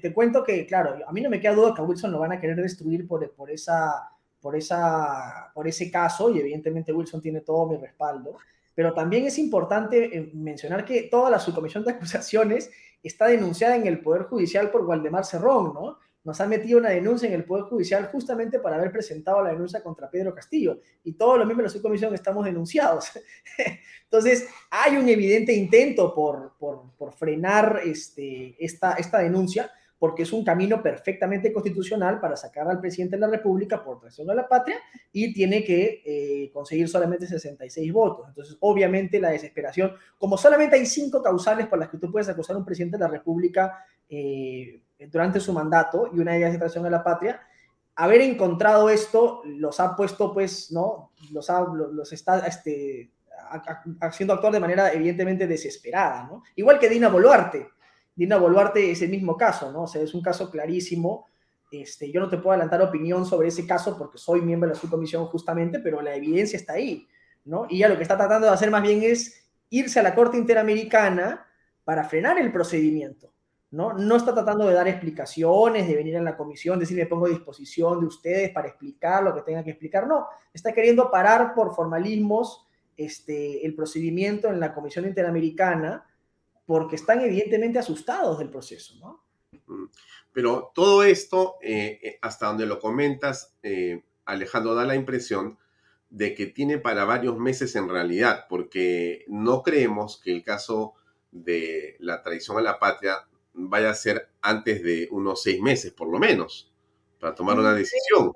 te, cuento que, claro, a mí no me queda duda que a Wilson lo van a querer destruir por, por, esa, por, esa, por ese caso, y evidentemente Wilson tiene todo mi respaldo. Pero también es importante mencionar que toda la subcomisión de acusaciones está denunciada en el Poder Judicial por Waldemar Cerrón, ¿no? Nos han metido una denuncia en el Poder Judicial justamente para haber presentado la denuncia contra Pedro Castillo. Y todos los miembros de la subcomisión estamos denunciados. Entonces, hay un evidente intento por, por, frenar este, esta, esta denuncia porque es un camino perfectamente constitucional para sacar al presidente de la República por traición a la patria y tiene que eh, conseguir solamente 66 votos. Entonces, obviamente, la desesperación, como solamente hay cinco causales por las que tú puedes acusar a un presidente de la República eh, durante su mandato y una de ellas es traición a la patria, haber encontrado esto los ha puesto, pues, ¿no? Los, está este, haciendo actuar de manera evidentemente desesperada, ¿no? Igual que Dina Boluarte Dina Boluarte es el mismo caso, ¿no? O sea, es un caso clarísimo. Este, yo no te puedo adelantar opinión sobre ese caso porque soy miembro de la subcomisión justamente, pero la evidencia está ahí, ¿no? Y ya lo que está tratando de hacer más bien es irse a la Corte Interamericana para frenar el procedimiento, ¿no? No está tratando de dar explicaciones, de venir a la comisión, decir me pongo a disposición de ustedes para explicar lo que tengan que explicar, no, está queriendo parar por formalismos este, el procedimiento en la Comisión Interamericana porque están evidentemente asustados del proceso, ¿no?
Mm. Pero todo esto, eh, eh, hasta donde lo comentas, eh, Alejandro, da la impresión de que tiene para varios meses en realidad, porque no creemos que el caso de la traición a la patria vaya a ser antes de unos seis meses, por lo menos, para tomar una decisión.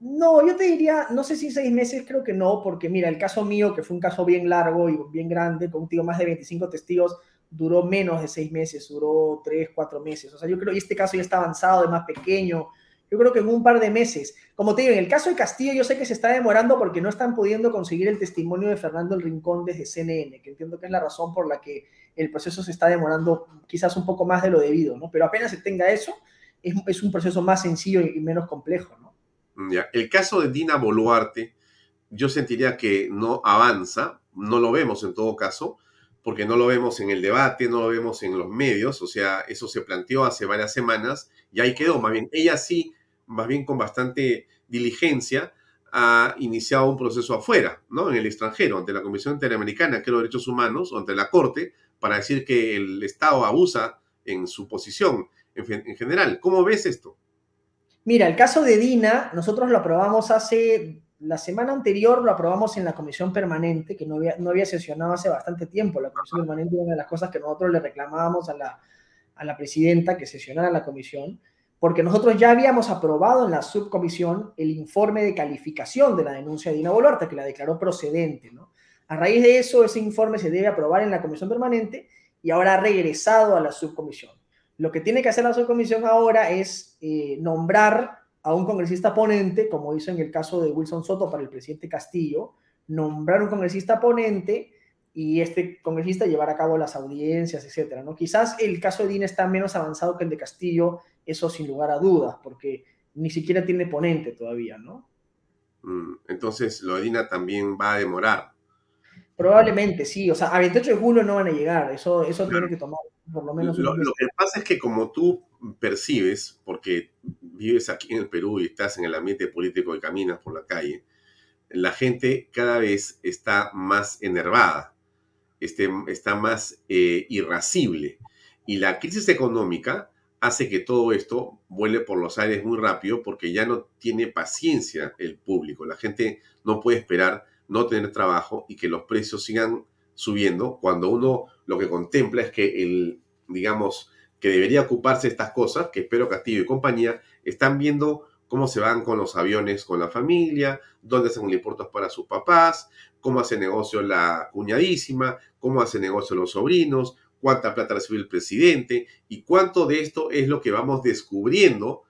No, yo te diría, no sé si seis meses, creo que no, porque mira, el caso mío, que fue un caso bien largo y bien grande, contigo más de 25 testigos, duró menos de seis meses, duró tres, cuatro meses. O sea, yo creo que este caso ya está avanzado, es más pequeño. Yo creo que en un par de meses. Como te digo, en el caso de Castillo, yo sé que se está demorando porque no están pudiendo conseguir el testimonio de Fernando el Rincón desde CNN, que entiendo que es la razón por la que el proceso se está demorando quizás un poco más de lo debido, ¿no? Pero apenas se tenga eso, es, un proceso más sencillo y menos complejo, ¿no?
Ya. El caso de Dina Boluarte, yo sentiría que no avanza, no lo vemos en todo caso, porque no lo vemos en el debate, no lo vemos en los medios, o sea, eso se planteó hace varias semanas y ahí quedó, más bien, ella sí, más bien con bastante diligencia, ha iniciado un proceso afuera, ¿no? En el extranjero, ante la Comisión Interamericana de los Derechos Humanos, o ante la Corte, para decir que el Estado abusa en su posición en, general. ¿Cómo ves esto?
Mira, el caso de Dina, nosotros lo aprobamos hace la semana anterior lo aprobamos en la comisión permanente, que no había, no había sesionado hace bastante tiempo. La comisión permanente era una de las cosas que nosotros le reclamábamos a la, a la presidenta que sesionara la comisión, porque nosotros ya habíamos aprobado en la subcomisión el informe de calificación de la denuncia de Dina Boluarte, que la declaró procedente. ¿no? A raíz de eso, ese informe se debe aprobar en la comisión permanente y ahora ha regresado a la subcomisión. Lo que tiene que hacer la subcomisión ahora es eh, nombrar a un congresista ponente, como hizo en el caso de Wilson Soto para el presidente Castillo, nombrar un congresista ponente y este congresista llevar a cabo las audiencias, etcétera, ¿no? Quizás el caso de Dina está menos avanzado que el de Castillo, eso sin lugar a dudas, porque ni siquiera tiene ponente todavía, ¿no?
Mm, entonces, lo de Dina también va a demorar.
Probablemente, sí. O sea, a 28 de julio no van a llegar. Eso, eso tiene que tomar por lo menos.
Lo, lo, que pasa es que como tú percibes, porque vives aquí en el Perú y estás en el ambiente político y caminas por la calle, la gente cada vez está más enervada, este, está más eh, irascible. Y la crisis económica hace que todo esto vuele por los aires muy rápido porque ya no tiene paciencia el público. La gente no puede esperar no tener trabajo y que los precios sigan subiendo cuando uno lo que contempla es que el, digamos, que debería ocuparse de estas cosas, que espero Castillo y compañía, están viendo cómo se van con los aviones con la familia, dónde hacen impuestos para sus papás, cómo hace negocio la cuñadísima, cómo hace negocio los sobrinos, cuánta plata recibe el presidente y cuánto de esto es lo que vamos descubriendo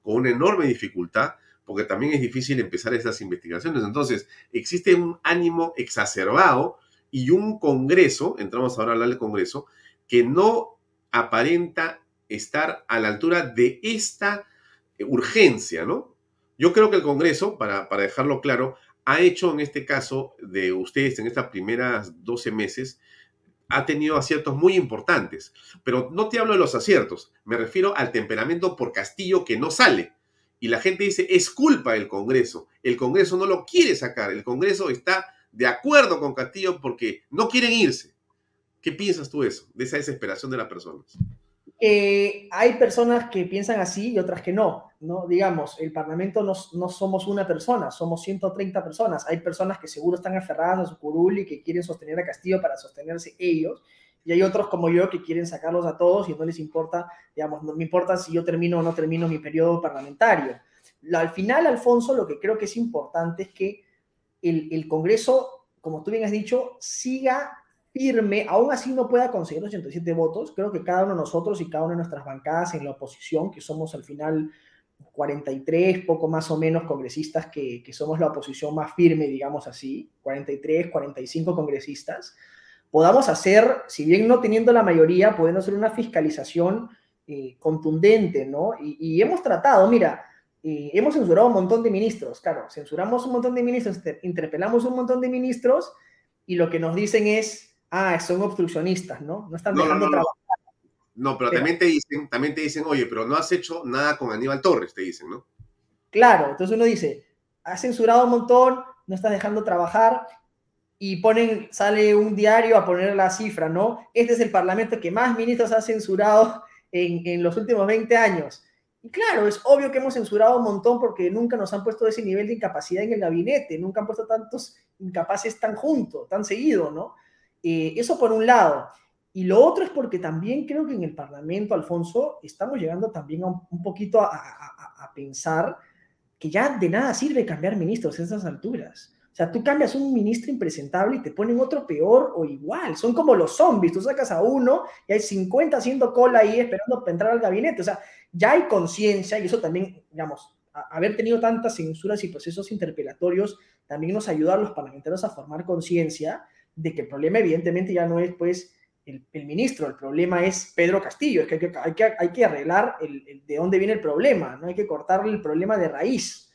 con una enorme dificultad, porque también es difícil empezar esas investigaciones. Entonces, existe un ánimo exacerbado y un Congreso, entramos ahora a hablar del Congreso, que no aparenta estar a la altura de esta urgencia, ¿no? Yo creo que el Congreso, para, para dejarlo claro, ha hecho en este caso de ustedes en estas primeras 12 meses, ha tenido aciertos muy importantes. Pero no te hablo de los aciertos, me refiero al temperamento por Castillo que no sale. Y la gente dice, es culpa del Congreso. El Congreso no lo quiere sacar. El Congreso está de acuerdo con Castillo porque no quieren irse. ¿Qué piensas tú de eso, de esa desesperación de las personas?
Eh, hay personas que piensan así y otras que no, ¿no? Digamos, el Parlamento no, no, somos una persona, somos 130 personas. Hay personas que seguro están aferradas a su curul y que quieren sostener a Castillo para sostenerse ellos. Y hay otros como yo que quieren sacarlos a todos y no les importa, digamos, no me importa si yo termino o no termino mi periodo parlamentario. Al final, Alfonso, lo que creo que es importante es que el, el Congreso, como tú bien has dicho, siga firme, aún así no pueda conseguir 87 votos, creo que cada uno de nosotros y cada una de nuestras bancadas en la oposición, que somos al final 43, poco más o menos congresistas que, que somos la oposición más firme, digamos así, 43, 45 congresistas, podamos hacer, si bien no teniendo la mayoría, podemos hacer una fiscalización eh, contundente, ¿no? Y, y, hemos tratado, mira, eh, hemos censurado un montón de ministros, claro, censuramos un montón de ministros, interpelamos un montón de ministros y lo que nos dicen es, ah, son obstruccionistas, ¿no? No están dejando trabajar.
No, pero, también te dicen, también te dicen, oye, pero no has hecho nada con Aníbal Torres, te dicen, ¿no?
Claro, entonces uno dice, has censurado un montón, no estás dejando trabajar, y ponen, sale un diario a poner la cifra, ¿no? Este es el parlamento que más ministros ha censurado en, en los últimos 20 años. Y claro, es obvio que hemos censurado un montón porque nunca nos han puesto ese nivel de incapacidad en el gabinete, nunca han puesto tantos incapaces tan juntos, tan seguido, ¿no? Eh, eso por un lado. Y lo otro es porque también creo que en el Parlamento, Alfonso, estamos llegando también a un, poquito a, pensar que ya de nada sirve cambiar ministros a esas alturas. O sea, tú cambias un ministro impresentable y te ponen otro peor o igual. Son como los zombies. Tú sacas a uno y hay 50 haciendo cola ahí esperando para entrar al gabinete. O sea, ya hay conciencia y eso también, digamos, haber tenido tantas censuras y procesos interpelatorios también nos ayuda a los parlamentarios a formar conciencia de que el problema evidentemente ya no es pues el, ministro, el problema es Pedro Castillo, es que hay que, hay que, hay que arreglar el, de dónde viene el problema, no hay que cortarle el problema de raíz.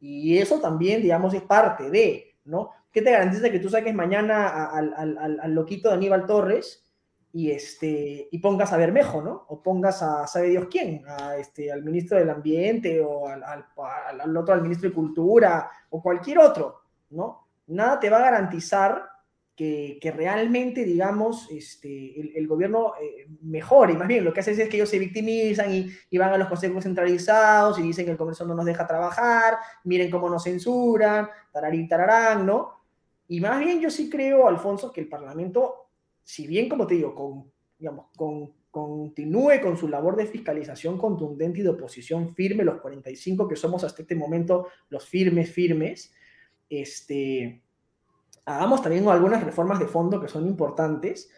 Y eso también, digamos, es parte de, ¿no? ¿Qué te garantiza que tú saques mañana al, al, al loquito de Aníbal Torres y, este, y pongas a Bermejo, ¿no? O pongas a, sabe Dios quién, a, este, al ministro del Ambiente o al, al, otro, al ministro de Cultura o cualquier otro, ¿no? Nada te va a garantizar que, realmente, digamos, este, el, gobierno eh, mejore. Y más bien, lo que hace es que ellos se victimizan y, van a los consejos centralizados y dicen que el Congreso no nos deja trabajar, miren cómo nos censuran, tararín, tararán, ¿no? Y más bien yo sí creo, Alfonso, que el Parlamento, si bien, como te digo, con, digamos, con, continúe con su labor de fiscalización contundente y de oposición firme, los 45 que somos hasta este momento los firmes, firmes, este hagamos también algunas reformas de fondo que son importantes,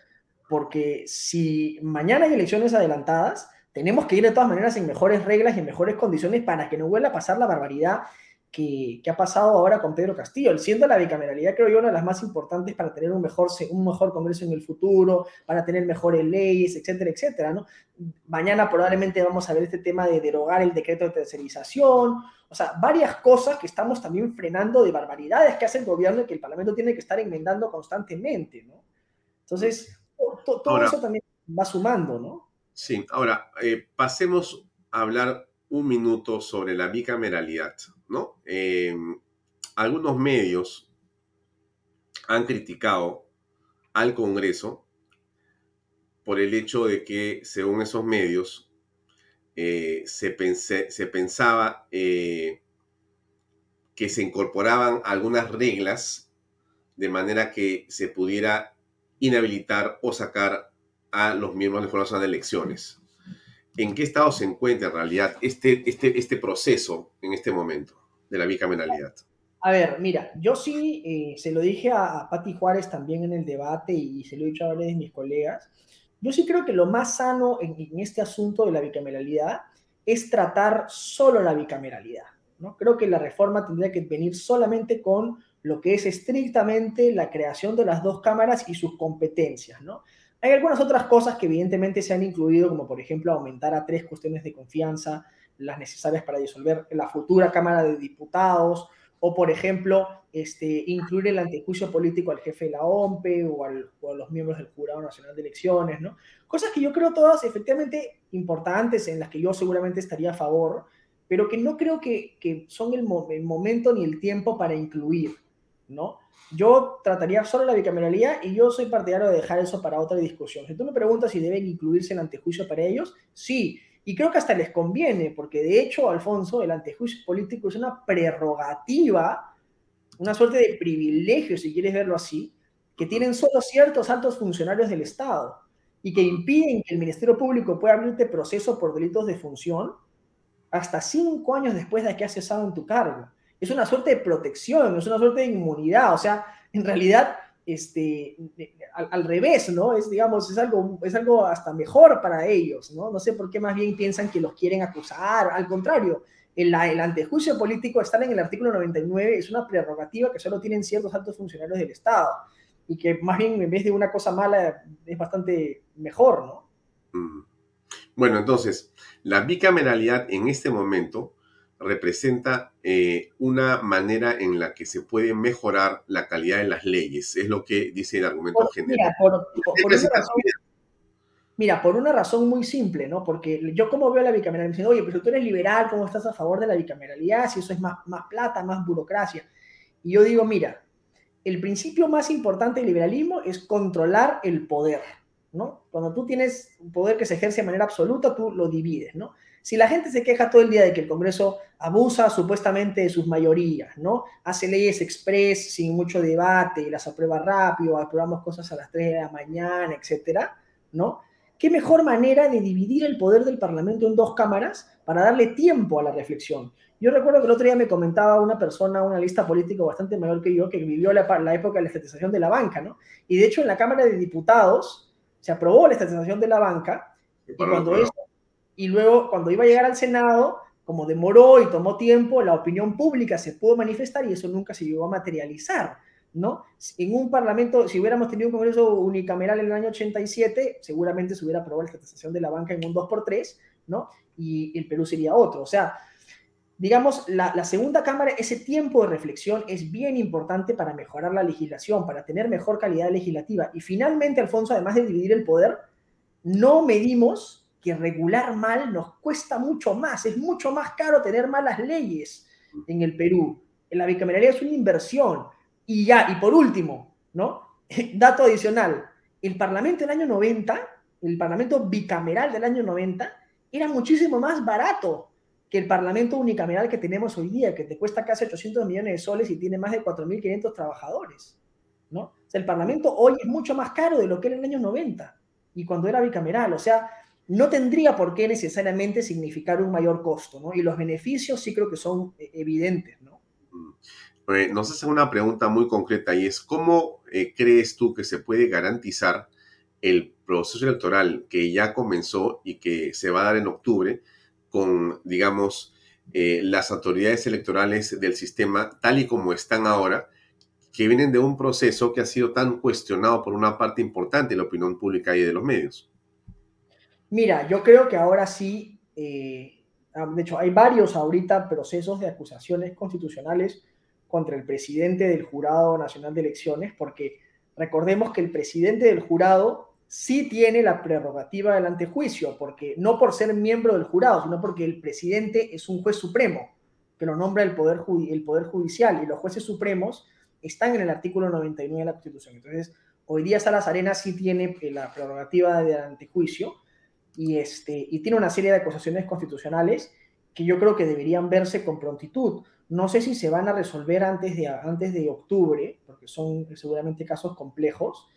porque si mañana hay elecciones adelantadas, tenemos que ir de todas maneras en mejores reglas y en mejores condiciones para que no vuelva a pasar la barbaridad que, ha pasado ahora con Pedro Castillo. Siendo la bicameralidad, creo yo, una de las más importantes para tener un mejor, un mejor Congreso en el futuro, para tener mejores leyes, etcétera, etcétera. ¿no? Mañana probablemente vamos a ver este tema de derogar el decreto de tercerización, o sea, varias cosas que estamos también frenando de barbaridades que hace el gobierno y que el Parlamento tiene que estar enmendando constantemente. ¿no? Entonces, todo, eso también va sumando, ¿no?
Sí, ahora eh, pasemos a hablar un minuto sobre la bicameralidad. ¿No? Eh, algunos medios han criticado al Congreso por el hecho de que, según esos medios, eh, se, pensaba eh, que se incorporaban algunas reglas de manera que se pudiera inhabilitar o sacar a los miembros de la Jornada de Elecciones. ¿En qué estado se encuentra en realidad este, este, este proceso en este momento? de la bicameralidad?
A ver, mira, yo sí eh, se lo dije a, a Pati Juárez también en el debate y se lo he dicho a varios de mis colegas. Yo sí creo que lo más sano en, este asunto de la bicameralidad es tratar solo la bicameralidad. ¿no? Creo que la reforma tendría que venir solamente con lo que es estrictamente la creación de las dos cámaras y sus competencias. ¿no? Hay algunas otras cosas que evidentemente se han incluido, como por ejemplo aumentar a tres cuestiones de confianza las necesarias para disolver la futura Cámara de Diputados, o por ejemplo, este, incluir el antejuicio político al jefe de la OMPE o, a los miembros del Jurado Nacional de Elecciones, ¿no? Cosas que yo creo todas efectivamente importantes, en las que yo seguramente estaría a favor, pero que no creo que, son el, el, momento ni el tiempo para incluir, ¿no? Yo trataría solo la bicameralía y yo soy partidario de dejar eso para otra discusión. Si tú me preguntas si deben incluirse el antejuicio para ellos, sí, y creo que hasta les conviene, porque de hecho, Alfonso, el antejuicio político es una prerrogativa, una suerte de privilegio, si quieres verlo así, que tienen solo ciertos altos funcionarios del Estado y que impiden que el Ministerio Público pueda abrirte proceso por delitos de función hasta cinco años después de que has cesado en tu cargo. Es una suerte de protección, es una suerte de inmunidad, o sea, en realidad este, al, revés, ¿no? Es, digamos, es algo, es algo hasta mejor para ellos, ¿no? No sé por qué más bien piensan que los quieren acusar, al contrario, el, el antejuicio político está en el artículo 99 es una prerrogativa que solo tienen ciertos altos funcionarios del Estado y que más bien en vez de una cosa mala es bastante mejor, ¿no?
Bueno, entonces, la bicameralidad en este momento representa eh, una manera en la que se puede mejorar la calidad de las leyes, es lo que dice el argumento general.
Mira por, una razón, mira, por una razón muy simple, ¿no? Porque yo como veo la bicameralidad, me dicen, oye, pero tú eres liberal, ¿cómo estás a favor de la bicameralidad? Si eso es más, más plata, más burocracia. Y yo digo, mira, el principio más importante del liberalismo es controlar el poder, ¿no? Cuando tú tienes un poder que se ejerce de manera absoluta, tú lo divides, ¿no? Si la gente se queja todo el día de que el Congreso abusa supuestamente de sus mayorías, ¿no? Hace leyes express sin mucho debate y las aprueba rápido, aprobamos cosas a las 3 de la mañana, etcétera, ¿no? ¿Qué mejor manera de dividir el poder del Parlamento en dos cámaras para darle tiempo a la reflexión? Yo recuerdo que el otro día me comentaba una persona, una lista político bastante mayor que yo, que vivió la, la época de la estatización de la banca, ¿no? Y de hecho en la Cámara de Diputados se aprobó la estatización de la banca, y cuando eso y luego cuando iba a llegar al Senado, como demoró y tomó tiempo, la opinión pública se pudo manifestar y eso nunca se llegó a materializar, ¿no? En un parlamento, si hubiéramos tenido un congreso unicameral en el año 87, seguramente se hubiera aprobado la estatización de la banca en un 2x3, ¿no? Y el Perú sería otro. O sea, digamos, la, la, segunda cámara, ese tiempo de reflexión es bien importante para mejorar la legislación, para tener mejor calidad legislativa. Y finalmente, Alfonso, además de dividir el poder, no medimos que regular mal nos cuesta mucho más, es mucho más caro tener malas leyes en el Perú. La bicameralidad es una inversión. Y ya, y por último, ¿no? Dato adicional, el Parlamento del año 90, el Parlamento bicameral del año 90, era muchísimo más barato que el Parlamento unicameral que tenemos hoy día, que te cuesta casi 800 millones de soles y tiene más de 4.500 trabajadores, ¿no? O sea, el Parlamento hoy es mucho más caro de lo que era en el año 90 y cuando era bicameral. O sea, no tendría por qué necesariamente significar un mayor costo, ¿no? Y los beneficios sí creo que son eh, evidentes, ¿no?
Mm. Nos hacen una pregunta muy concreta y es, ¿cómo eh, crees tú que se puede garantizar el proceso electoral que ya comenzó y que se va a dar en octubre con, digamos, eh, las autoridades electorales del sistema tal y como están ahora, que vienen de un proceso que ha sido tan cuestionado por una parte importante de la opinión pública y de los medios?
Mira, yo creo que ahora sí, eh, de hecho, hay varios ahorita procesos de acusaciones constitucionales contra el presidente del Jurado Nacional de Elecciones, porque recordemos que el presidente del jurado sí tiene la prerrogativa del antejuicio, porque no por ser miembro del jurado, sino porque el presidente es un juez supremo, que lo nombra el Poder, el poder Judicial, y los jueces supremos están en el artículo 99 de la Constitución. Entonces, hoy día Salas Arenas sí tiene la prerrogativa del antejuicio, y, este, y tiene una serie de acusaciones constitucionales que yo creo que deberían verse con prontitud. No sé si se van a resolver antes de, antes de octubre, porque son seguramente casos complejos,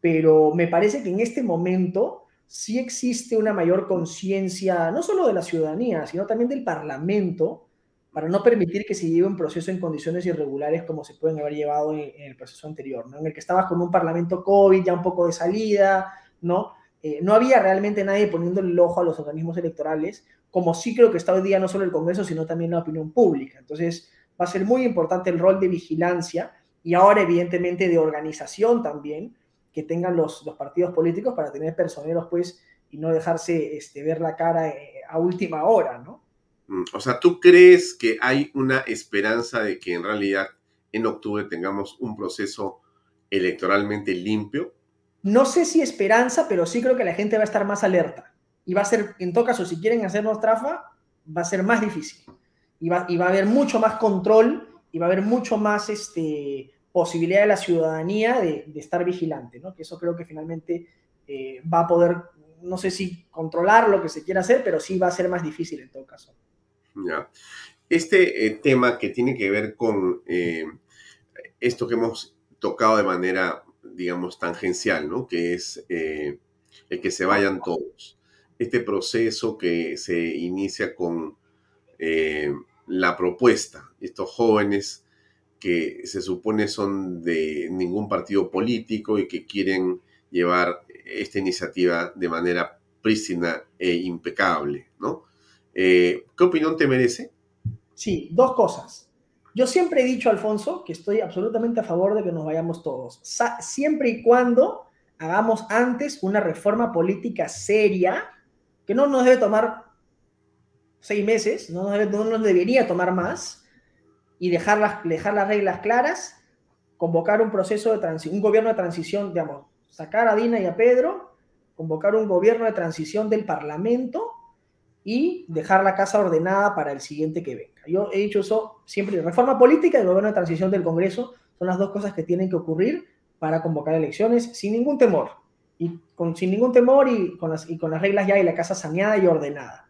pero me parece que en este momento sí existe una mayor conciencia, no solo de la ciudadanía, sino también del Parlamento, para no permitir que se lleve un proceso en condiciones irregulares como se pueden haber llevado en, en el proceso anterior, ¿no? en el que estabas con un Parlamento COVID ya un poco de salida, ¿no? Eh, no había realmente nadie poniendo el ojo a los organismos electorales, como sí creo que está hoy día no solo el Congreso, sino también la opinión pública. Entonces, va a ser muy importante el rol de vigilancia y ahora, evidentemente, de organización también, que tengan los, los partidos políticos para tener personeros, pues, y no dejarse este, ver la cara eh, a última hora, ¿no?
Mm, o sea, ¿tú crees que hay una esperanza de que en realidad en octubre tengamos un proceso electoralmente limpio?
No sé si esperanza, pero sí creo que la gente va a estar más alerta. Y va a ser, en todo caso, si quieren hacernos trafa, va a ser más difícil. Y va, y va a haber mucho más control y va a haber mucho más este, posibilidad de la ciudadanía de, estar vigilante, ¿no? Que eso creo que finalmente eh, va a poder, no sé si controlar lo que se quiera hacer, pero sí va a ser más difícil en todo caso.
Ya. Este eh, tema que tiene que ver con eh, esto que hemos tocado de manera, digamos, tangencial, ¿no? Que es el que se vayan todos. Este proceso que se inicia con la propuesta, estos jóvenes que se supone son de ningún partido político y que quieren llevar esta iniciativa de manera prístina e impecable, ¿no? Eh, ¿Qué opinión te merece?
Sí, dos cosas. Yo siempre he dicho, Alfonso, que estoy absolutamente a favor de que nos vayamos todos, siempre y cuando hagamos antes una reforma política seria, que no nos debe tomar seis meses, no nos, debería tomar más, y dejar las, dejar las reglas claras, convocar un proceso de transición, un gobierno de transición, digamos, sacar a Dina y a Pedro, convocar un gobierno de transición del Parlamento y dejar la casa ordenada para el siguiente que venga. Yo he dicho eso siempre, reforma política y gobierno de transición del Congreso son las dos cosas que tienen que ocurrir para convocar elecciones sin ningún temor, y con, sin ningún temor y con, las, y con las reglas ya y la casa saneada y ordenada.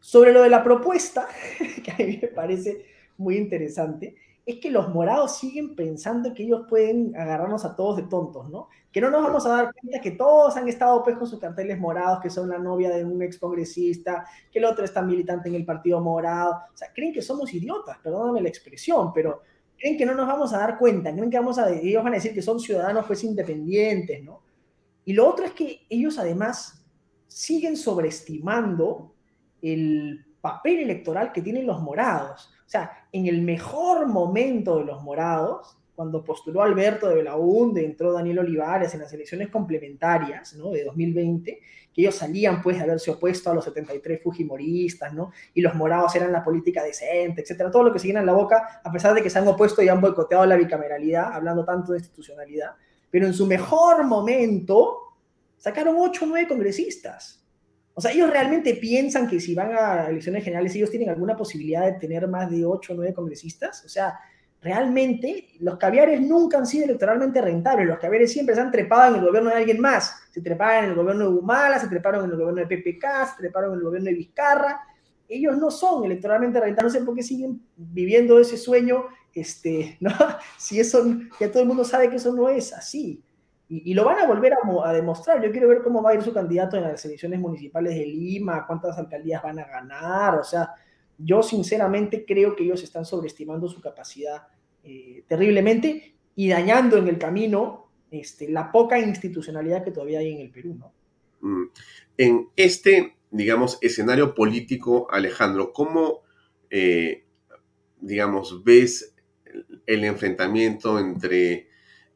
Sobre lo de la propuesta, que a mí me parece muy interesante, es que los morados siguen pensando que ellos pueden agarrarnos a todos de tontos, ¿no? Que no nos vamos a dar cuenta que todos han estado pues con sus carteles morados, que son la novia de un ex congresista, que el otro está militante en el partido morado. O sea, creen que somos idiotas, perdóname la expresión, pero creen que no nos vamos a dar cuenta, creen que vamos a, ellos van a decir que son ciudadanos pues independientes, ¿no? Y lo otro es que ellos además siguen sobreestimando el papel electoral que tienen los morados. O sea, en el mejor momento de los morados, cuando postuló Alberto de Belaúnde, entró Daniel Olivares en las elecciones complementarias ¿no? de 2020, que ellos salían pues de haberse opuesto a los 73 fujimoristas, ¿no? y los morados eran la política decente, etcétera, todo lo que se en la boca, a pesar de que se han opuesto y han boicoteado la bicameralidad, hablando tanto de institucionalidad, pero en su mejor momento sacaron 8 o 9 congresistas. O sea, ellos realmente piensan que si van a elecciones generales, ellos tienen alguna posibilidad de tener más de 8 o 9 congresistas. O sea, realmente los caviares nunca han sido electoralmente rentables. Los caviares siempre se han trepado en el gobierno de alguien más. Se treparon en el gobierno de Humala, se treparon en el gobierno de PPK, se treparon en el gobierno de Vizcarra. Ellos no son electoralmente rentables. No sé por qué siguen viviendo ese sueño. Este, ¿no? Si eso, ya todo el mundo sabe que eso no es así. Y, lo van a volver a, demostrar. Yo quiero ver cómo va a ir su candidato en las elecciones municipales de Lima, cuántas alcaldías van a ganar. O sea, yo sinceramente creo que ellos están sobreestimando su capacidad eh, terriblemente y dañando en el camino este, la poca institucionalidad que todavía hay en el Perú. ¿no?
Mm. En este, digamos, escenario político, Alejandro, ¿cómo, eh, digamos, ves el enfrentamiento entre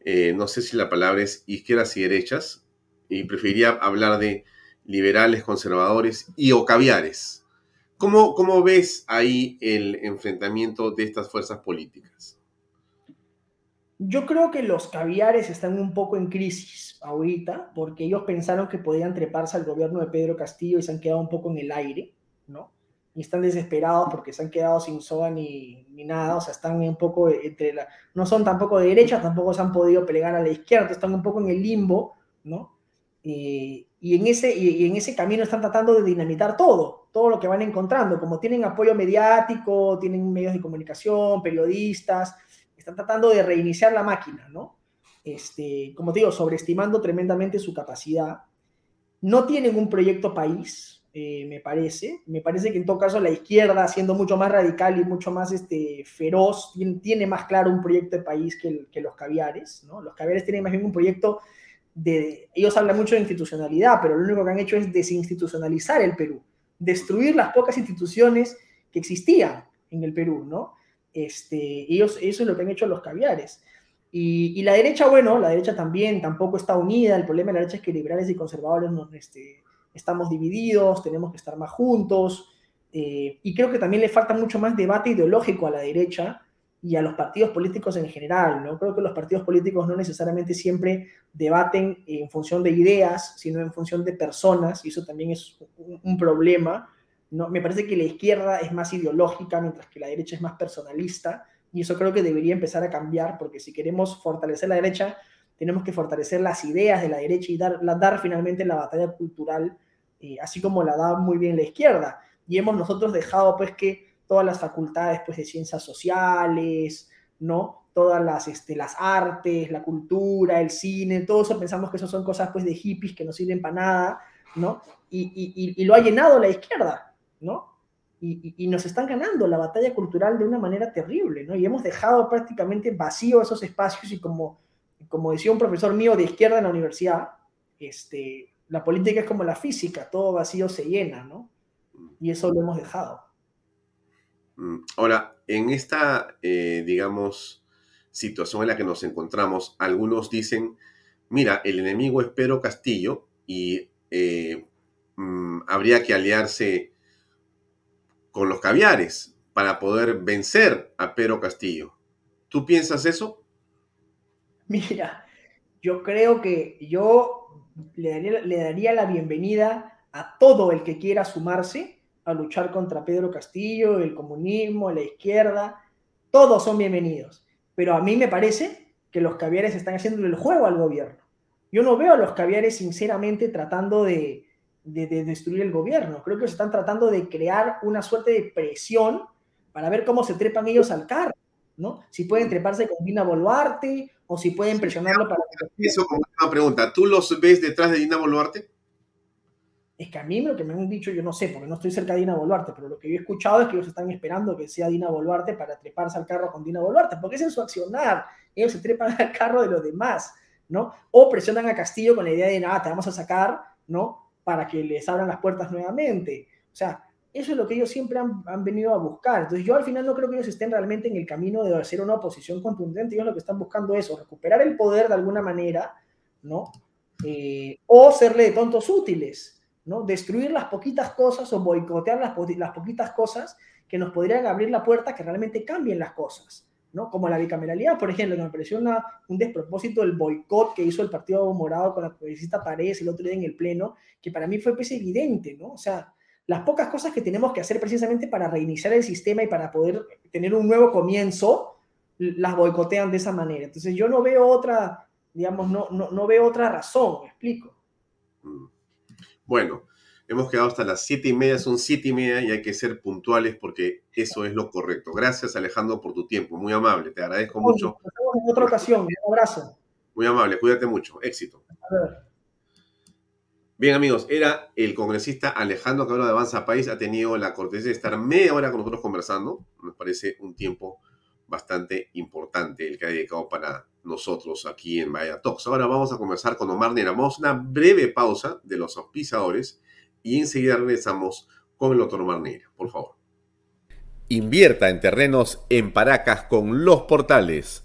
eh, no sé si la palabra es izquierdas y derechas, y preferiría hablar de liberales, conservadores y o caviares. ¿Cómo, ¿Cómo ves ahí el enfrentamiento de estas fuerzas políticas?
Yo creo que los caviares están un poco en crisis ahorita, porque ellos pensaron que podían treparse al gobierno de Pedro Castillo y se han quedado un poco en el aire. Y están desesperados porque se han quedado sin soga ni, ni, nada, o sea, están un poco entre la, no son tampoco de derecha, tampoco se han podido plegar a la izquierda, están un poco en el limbo, ¿no? y, en ese, y, en ese camino están tratando de dinamitar todo, todo lo que van encontrando, como tienen apoyo mediático, tienen medios de comunicación, periodistas, están tratando de reiniciar la máquina, ¿no? Este, como te digo, sobreestimando tremendamente su capacidad. No tienen un proyecto país, eh, me parece. Me parece que en todo caso la izquierda, siendo mucho más radical y mucho más este, feroz, tiene, más claro un proyecto de país que, los caviares. ¿no? Los caviares tienen más bien un proyecto de... Ellos hablan mucho de institucionalidad, pero lo único que han hecho es desinstitucionalizar el Perú, destruir las pocas instituciones que existían en el Perú. ¿no? Este, ellos, eso es lo que han hecho los caviares. Y, y, la derecha, bueno, la derecha también tampoco está unida. El problema de la derecha es que liberales y conservadores no, este, estamos divididos, tenemos que estar más juntos. Eh, y creo que también le falta mucho más debate ideológico a la derecha y a los partidos políticos en general, ¿no? Creo que los partidos políticos no necesariamente siempre debaten en función de ideas, sino en función de personas, y eso también es un, problema, ¿no? Me parece que la izquierda es más ideológica, mientras que la derecha es más personalista, y eso creo que debería empezar a cambiar, porque si queremos fortalecer la derecha, tenemos que fortalecer las ideas de la derecha y dar, dar finalmente la batalla cultural, eh, así como la da muy bien la izquierda. Y hemos nosotros dejado, pues, que todas las facultades pues, de ciencias sociales, ¿no? Todas las, este, las artes, la cultura, el cine, todo eso pensamos que eso son cosas pues de hippies que no sirven para nada, ¿no? Y, y, lo ha llenado la izquierda, ¿no? Y, y, nos están ganando la batalla cultural de una manera terrible, ¿no? Y hemos dejado prácticamente vacío esos espacios y como, como decía un profesor mío de izquierda en la universidad, este, la política es como la física, todo vacío se llena, ¿no? Y eso lo hemos dejado.
Mm, ahora, en esta, eh, digamos, situación en la que nos encontramos, algunos dicen, mira, el enemigo es Pedro Castillo y eh, mm, habría que aliarse con los caviares para poder vencer a Pedro Castillo. ¿Tú piensas eso?
Mira, yo creo que yo le daría la bienvenida a todo el que quiera sumarse a luchar contra Pedro Castillo, el comunismo, la izquierda, todos son bienvenidos. Pero a mí me parece que los caviares están haciendo el juego al gobierno. Yo no veo a los caviares sinceramente tratando de, destruir el gobierno. Creo que se están tratando de crear una suerte de presión para ver cómo se trepan ellos al carro, ¿no? Si pueden treparse con Dina Boluarte o si pueden presionarlo para...
Eso como una pregunta, ¿tú los ves detrás de Dina Boluarte?
Es que a mí lo que me han dicho, yo no sé, porque no estoy cerca de Dina Boluarte, pero lo que yo he escuchado es que ellos están esperando que sea Dina Boluarte para treparse al carro con Dina Boluarte, porque es en su accionar. Ellos se trepan al carro de los demás, ¿no? O presionan a Castillo con la idea de, nada, te vamos a sacar, ¿no? Para que les abran las puertas nuevamente. O sea, eso es lo que ellos siempre han, venido a buscar. Entonces yo al final no creo que ellos estén realmente en el camino de hacer una oposición contundente. Ellos lo que están buscando es recuperar el poder de alguna manera, ¿no? Eh, o serle de tontos útiles. ¿no? Destruir las poquitas cosas o boicotear las, las poquitas cosas que nos podrían abrir la puerta que realmente cambien las cosas, ¿no? Como la bicameralidad, por ejemplo, que me pareció un despropósito el boicot que hizo el Partido Morado con la congresista Paredes el otro día en el Pleno, que para mí fue pues evidente, ¿no? O sea, las pocas cosas que tenemos que hacer precisamente para reiniciar el sistema y para poder tener un nuevo comienzo, las boicotean de esa manera. Entonces yo no veo otra, digamos, no, no, no veo otra razón, me explico.
Mm. Bueno, hemos quedado hasta las siete y media, son siete y media y hay que ser puntuales porque eso es lo correcto. Gracias Alejandro por tu tiempo, muy amable, te agradezco mucho.
En otra ocasión, un abrazo.
Muy amable, cuídate mucho, éxito. Bien amigos, era el congresista Alejandro Cabrera de Avanza País, ha tenido la cortesía de estar media hora con nosotros conversando, me parece un tiempo bastante importante el que ha dedicado para nosotros aquí en Vaya Talks. Ahora vamos a comenzar con Omar Nera. Vamos a una breve pausa de los auspiciadores y enseguida regresamos con el doctor Omar Nera. Por favor. Invierta en terrenos en Paracas con los portales.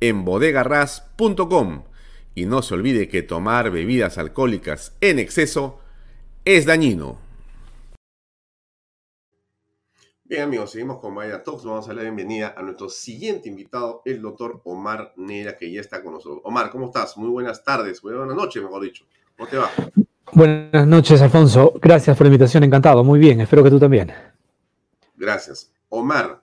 en bodegarras.com. Y no se olvide que tomar bebidas alcohólicas en exceso es dañino. Bien amigos, seguimos con Maya Talks. Vamos a dar la bienvenida a nuestro siguiente invitado, el doctor Omar Nera, que ya está con nosotros. Omar, ¿cómo estás? Muy buenas tardes, buenas noches, mejor dicho. ¿Cómo te va?
Buenas noches, Alfonso. Gracias por la invitación, encantado. Muy bien, espero que tú también.
Gracias. Omar,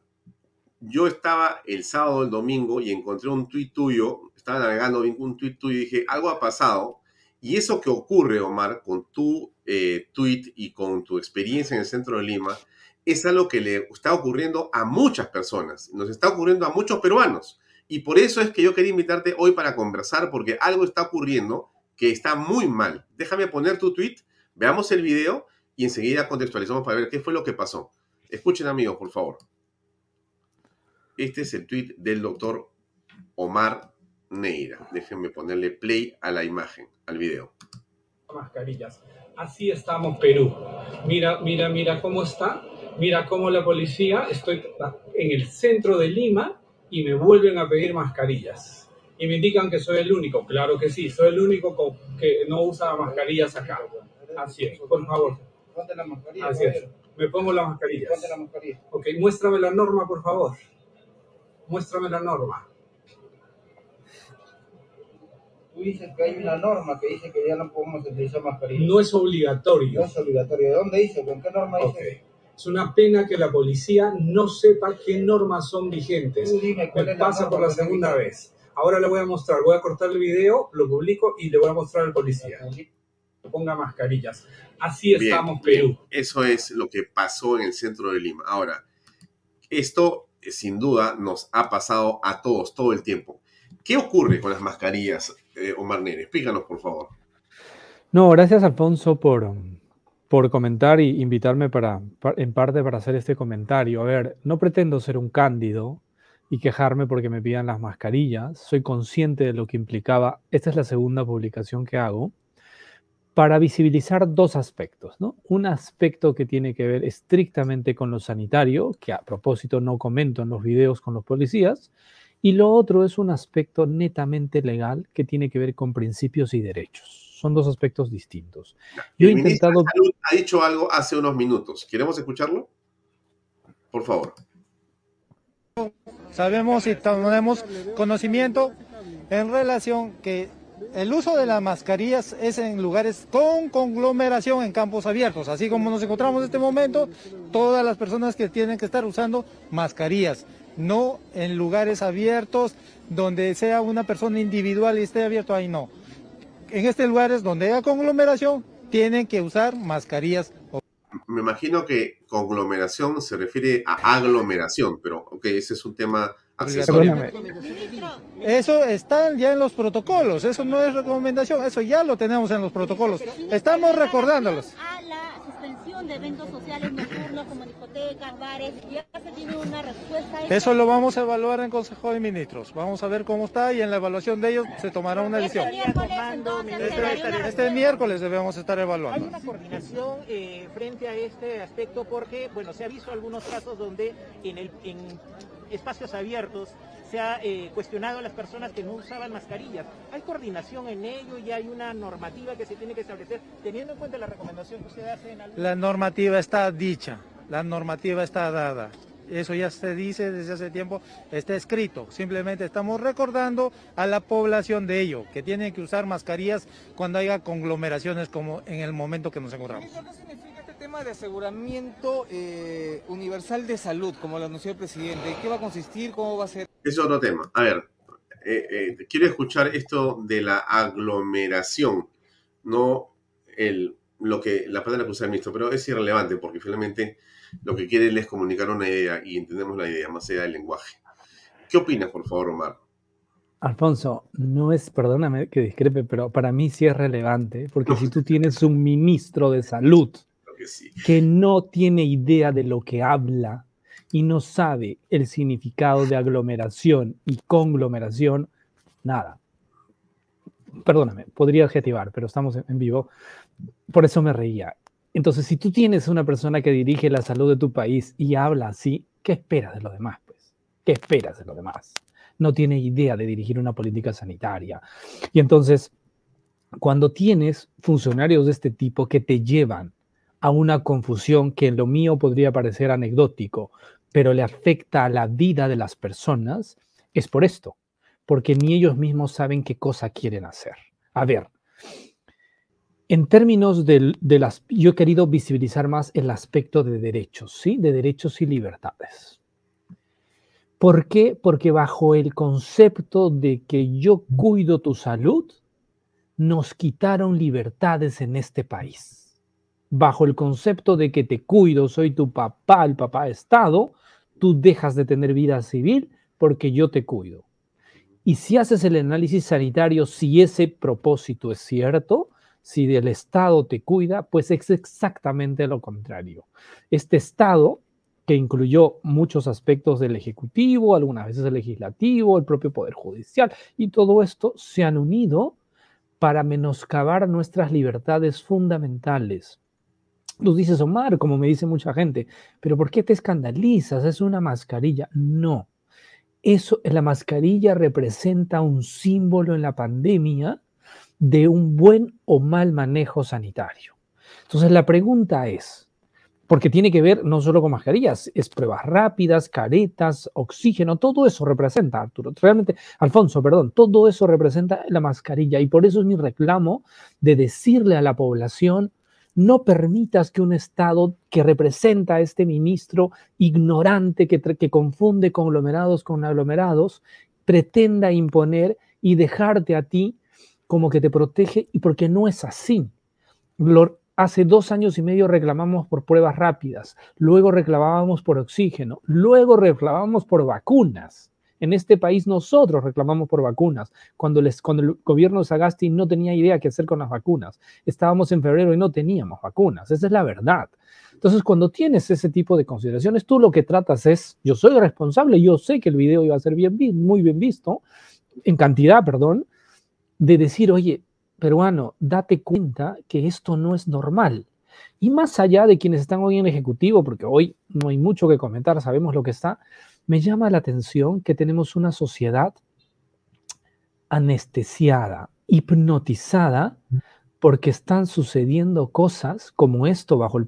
yo estaba el sábado, el domingo, y encontré un tuit tuyo, estaba navegando un tuit tuyo y dije, algo ha pasado. Y eso que ocurre, Omar, con tu eh, tweet y con tu experiencia en el centro de Lima, es algo que le está ocurriendo a muchas personas, nos está ocurriendo a muchos peruanos. Y por eso es que yo quería invitarte hoy para conversar, porque algo está ocurriendo que está muy mal. Déjame poner tu tweet, veamos el video y enseguida contextualizamos para ver qué fue lo que pasó. Escuchen amigos, por favor. Este es el tweet del doctor Omar Neira. Déjenme ponerle play a la imagen, al video.
Mascarillas. Así estamos Perú. Mira, mira, mira cómo está. Mira cómo la policía, estoy en el centro de Lima y me vuelven a pedir mascarillas. Y me indican que soy el único. Claro que sí, soy el único que no usa mascarillas acá. Así es, por favor.
Ponte la mascarilla.
Así es. Me pongo la mascarilla.
Ponte la mascarilla.
Ok, muéstrame la norma, por favor muéstrame la norma.
Tú dices que hay una norma que dice que ya no podemos utilizar mascarilla.
No es obligatorio.
No es obligatorio. ¿De dónde dice? ¿Con qué norma dice?
Es una pena que la policía no sepa qué normas son vigentes.
Tú dime
Me pasa por la segunda vez. Ahora le voy a mostrar, voy a cortar el video, lo publico y le voy a mostrar al policía. Ponga mascarillas. Así estamos, Perú.
Eso es lo que pasó en el centro de Lima. Ahora, esto sin duda nos ha pasado a todos todo el tiempo. ¿Qué ocurre con las mascarillas, eh, Omar Nere? Explícanos, por favor.
No, gracias, Alfonso, por, por comentar y invitarme para, en parte para hacer este comentario. A ver, no pretendo ser un cándido y quejarme porque me pidan las mascarillas. Soy consciente de lo que implicaba. Esta es la segunda publicación que hago para visibilizar dos aspectos. ¿no? Un aspecto que tiene que ver estrictamente con lo sanitario, que a propósito no comento en los videos con los policías, y lo otro es un aspecto netamente legal que tiene que ver con principios y derechos. Son dos aspectos distintos.
Yo he intentado... Ha dicho algo hace unos minutos. ¿Queremos escucharlo? Por favor.
Sabemos y tenemos conocimiento en relación que el uso de las mascarillas es en lugares con conglomeración en campos abiertos. Así como nos encontramos en este momento, todas las personas que tienen que estar usando mascarillas, no en lugares abiertos donde sea una persona individual y esté abierto, ahí no. En este lugares donde haya conglomeración, tienen que usar mascarillas.
Me imagino que conglomeración se refiere a aglomeración, pero ok, ese es un tema
eso está ya en los protocolos, eso no es recomendación, eso ya lo tenemos en los protocolos. Estamos recordándolos.
A la suspensión de eventos sociales nocturnos como discotecas, bares, ya se tiene una respuesta.
Eso lo vamos a evaluar en Consejo de Ministros. Vamos a ver cómo está y en la evaluación de ellos se tomará una decisión. Este, este miércoles debemos estar evaluando.
Hay una coordinación eh, frente a este aspecto porque, bueno, se ha visto algunos casos donde en el en espacios abiertos se ha eh, cuestionado a las personas que no usaban mascarillas. ¿Hay coordinación en ello y hay una normativa que se tiene que establecer teniendo en cuenta la recomendación que usted hace en algún...
La normativa está dicha, la normativa está dada. Eso ya se dice desde hace tiempo, está escrito. Simplemente estamos recordando a la población de ello, que tienen que usar mascarillas cuando haya conglomeraciones como en el momento que nos encontramos
tema de aseguramiento eh, universal de salud, como lo anunció el presidente, ¿qué va a consistir? ¿Cómo va a ser?
Es otro tema. A ver, eh, eh, quiero escuchar esto de la aglomeración, no el, lo que, la palabra que usa el ministro, pero es irrelevante porque finalmente lo que quiere es comunicar una idea y entendemos la idea más allá del lenguaje. ¿Qué opinas, por favor, Omar?
Alfonso, no es, perdóname que discrepe, pero para mí sí es relevante, porque si tú tienes un ministro de salud que no tiene idea de lo que habla y no sabe el significado de aglomeración y conglomeración, nada. Perdóname, podría adjetivar, pero estamos en vivo. Por eso me reía. Entonces, si tú tienes una persona que dirige la salud de tu país y habla así, ¿qué esperas de lo demás? Pues? ¿Qué esperas de lo demás? No tiene idea de dirigir una política sanitaria. Y entonces, cuando tienes funcionarios de este tipo que te llevan a una confusión que en lo mío podría parecer anecdótico, pero le afecta a la vida de las personas, es por esto, porque ni ellos mismos saben qué cosa quieren hacer. A ver, en términos de, las, yo he querido visibilizar más el aspecto de derechos, ¿sí? De derechos y libertades. ¿Por qué? Porque bajo el concepto de que yo cuido tu salud, nos quitaron libertades en este país. Bajo el concepto de que te cuido, soy tu papá, el papá Estado, tú dejas de tener vida civil porque yo te cuido. Y si haces el análisis sanitario, si ese propósito es cierto, si el Estado te cuida, pues es exactamente lo contrario. Este Estado que incluyó muchos aspectos del Ejecutivo, algunas veces el Legislativo, el propio Poder Judicial, y todo esto se han unido para menoscabar nuestras libertades fundamentales. Nos dices, Omar, como me dice mucha gente, pero ¿por qué te escandalizas? Es una mascarilla. No. Eso, la mascarilla representa un símbolo en la pandemia de un buen o mal manejo sanitario. Entonces la pregunta es, porque tiene que ver no solo con mascarillas, es pruebas rápidas, caretas, oxígeno, todo eso representa, Arturo, realmente, Alfonso, perdón, todo eso representa la mascarilla y por eso es mi reclamo de decirle a la población, no permitas que un Estado que representa a este ministro ignorante que, confunde conglomerados con aglomerados, pretenda imponer y dejarte a ti como que te protege y porque no es así. Hace dos años y medio reclamamos por pruebas rápidas, luego reclamábamos por oxígeno, luego reclamábamos por vacunas. En este país nosotros reclamamos por vacunas, cuando, el gobierno de Sagasti no tenía idea qué hacer con las vacunas. Estábamos en febrero y no teníamos vacunas, esa es la verdad. Entonces, cuando tienes ese tipo de consideraciones, tú lo que tratas es, yo soy responsable, yo sé que el video iba a ser muy bien visto, en cantidad, perdón, de decir, oye, peruano, date cuenta que esto no es normal. Y más allá de quienes están hoy en Ejecutivo, porque hoy no hay mucho que comentar, sabemos lo que está, me llama la atención que tenemos una sociedad anestesiada, hipnotizada, porque están sucediendo cosas como esto bajo el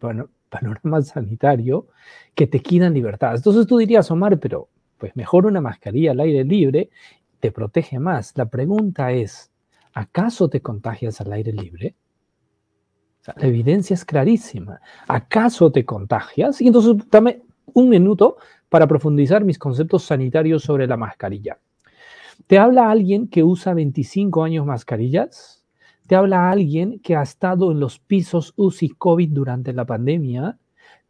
panorama sanitario que te quitan libertad. Entonces tú dirías, Omar, pero pues mejor una mascarilla al aire libre te protege más. La pregunta es, ¿acaso te contagias al aire libre? la evidencia es clarísima. ¿Acaso te contagias? Y entonces dame un minuto para profundizar mis conceptos sanitarios sobre la mascarilla. ¿Te habla alguien que usa 25 años mascarillas? ¿Te habla alguien que ha estado en los pisos UCI COVID durante la pandemia?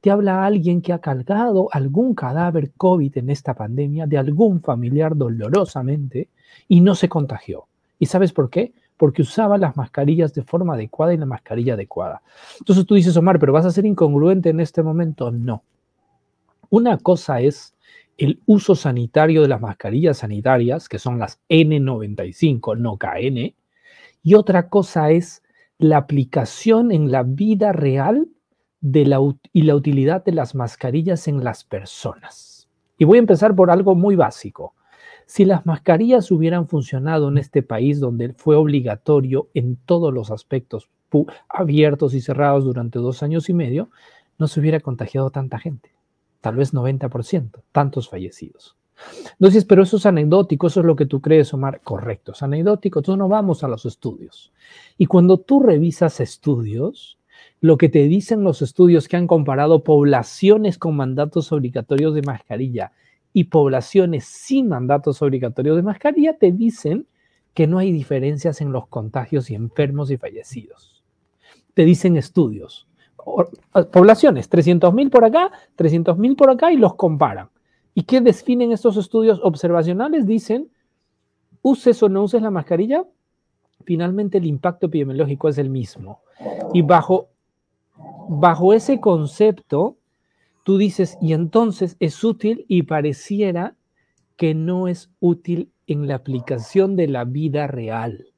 ¿Te habla alguien que ha cargado algún cadáver COVID en esta pandemia de algún familiar dolorosamente y no se contagió? ¿Y sabes por qué? Porque usaba las mascarillas de forma adecuada y la mascarilla adecuada. Entonces tú dices, Omar, pero vas a ser incongruente en este momento. No. Una cosa es el uso sanitario de las mascarillas sanitarias, que son las N95, no KN, y otra cosa es la aplicación en la vida real de la, y la utilidad de las mascarillas en las personas. Y voy a empezar por algo muy básico. Si las mascarillas hubieran funcionado en este país donde fue obligatorio en todos los aspectos abiertos y cerrados durante dos años y medio, no se hubiera contagiado tanta gente, tal vez 90%, tantos fallecidos. Entonces, pero eso es anecdótico, eso es lo que tú crees, Omar. Correcto, es anecdótico, entonces no vamos a los estudios. Y cuando tú revisas estudios, lo que te dicen los estudios que han comparado poblaciones con mandatos obligatorios de mascarilla y poblaciones sin mandatos obligatorios de mascarilla te dicen que no hay diferencias en los contagios y enfermos y fallecidos. Te dicen estudios. Poblaciones, 300.000 por acá, 300.000 por acá y los comparan. ¿Y qué definen estos estudios observacionales? Dicen, uses o no uses la mascarilla, finalmente el impacto epidemiológico es el mismo. Y bajo, bajo ese concepto, tú dices, y entonces es útil y pareciera que no es útil en la aplicación de la vida real.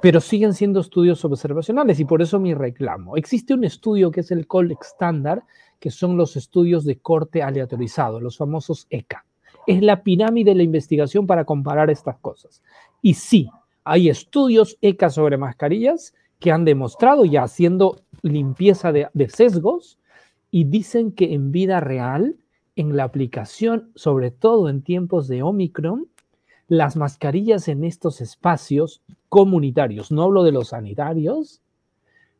Pero siguen siendo estudios observacionales y por eso mi reclamo. Existe un estudio que es el COL estándar, que son los estudios de corte aleatorizado, los famosos ECA. Es la pirámide de la investigación para comparar estas cosas. Y sí, hay estudios ECA sobre mascarillas que han demostrado, ya haciendo limpieza de, de sesgos, y dicen que en vida real, en la aplicación, sobre todo en tiempos de Omicron, las mascarillas en estos espacios comunitarios, no hablo de los sanitarios,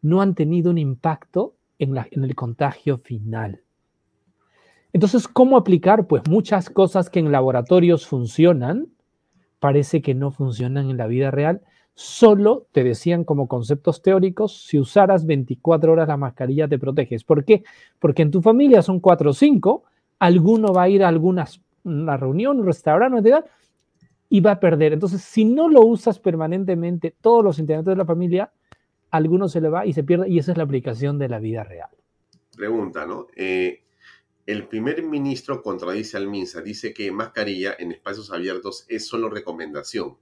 no han tenido un impacto en, el contagio final. Entonces, ¿cómo aplicar? Pues muchas cosas que en laboratorios funcionan, parece que no funcionan en la vida real. Solo te decían como conceptos teóricos, si usaras 24 horas la mascarilla te proteges. ¿Por qué? Porque en tu familia son 4 o 5, alguno va a ir a algunas, una reunión, un restaurante, una y va a perder. Entonces, si no lo usas permanentemente, todos los integrantes de la familia, alguno se le va y se pierde, y esa es la aplicación de la vida real.
Pregunta, ¿no? Eh, el primer ministro contradice al MINSA, dice que mascarilla en espacios abiertos es solo recomendación.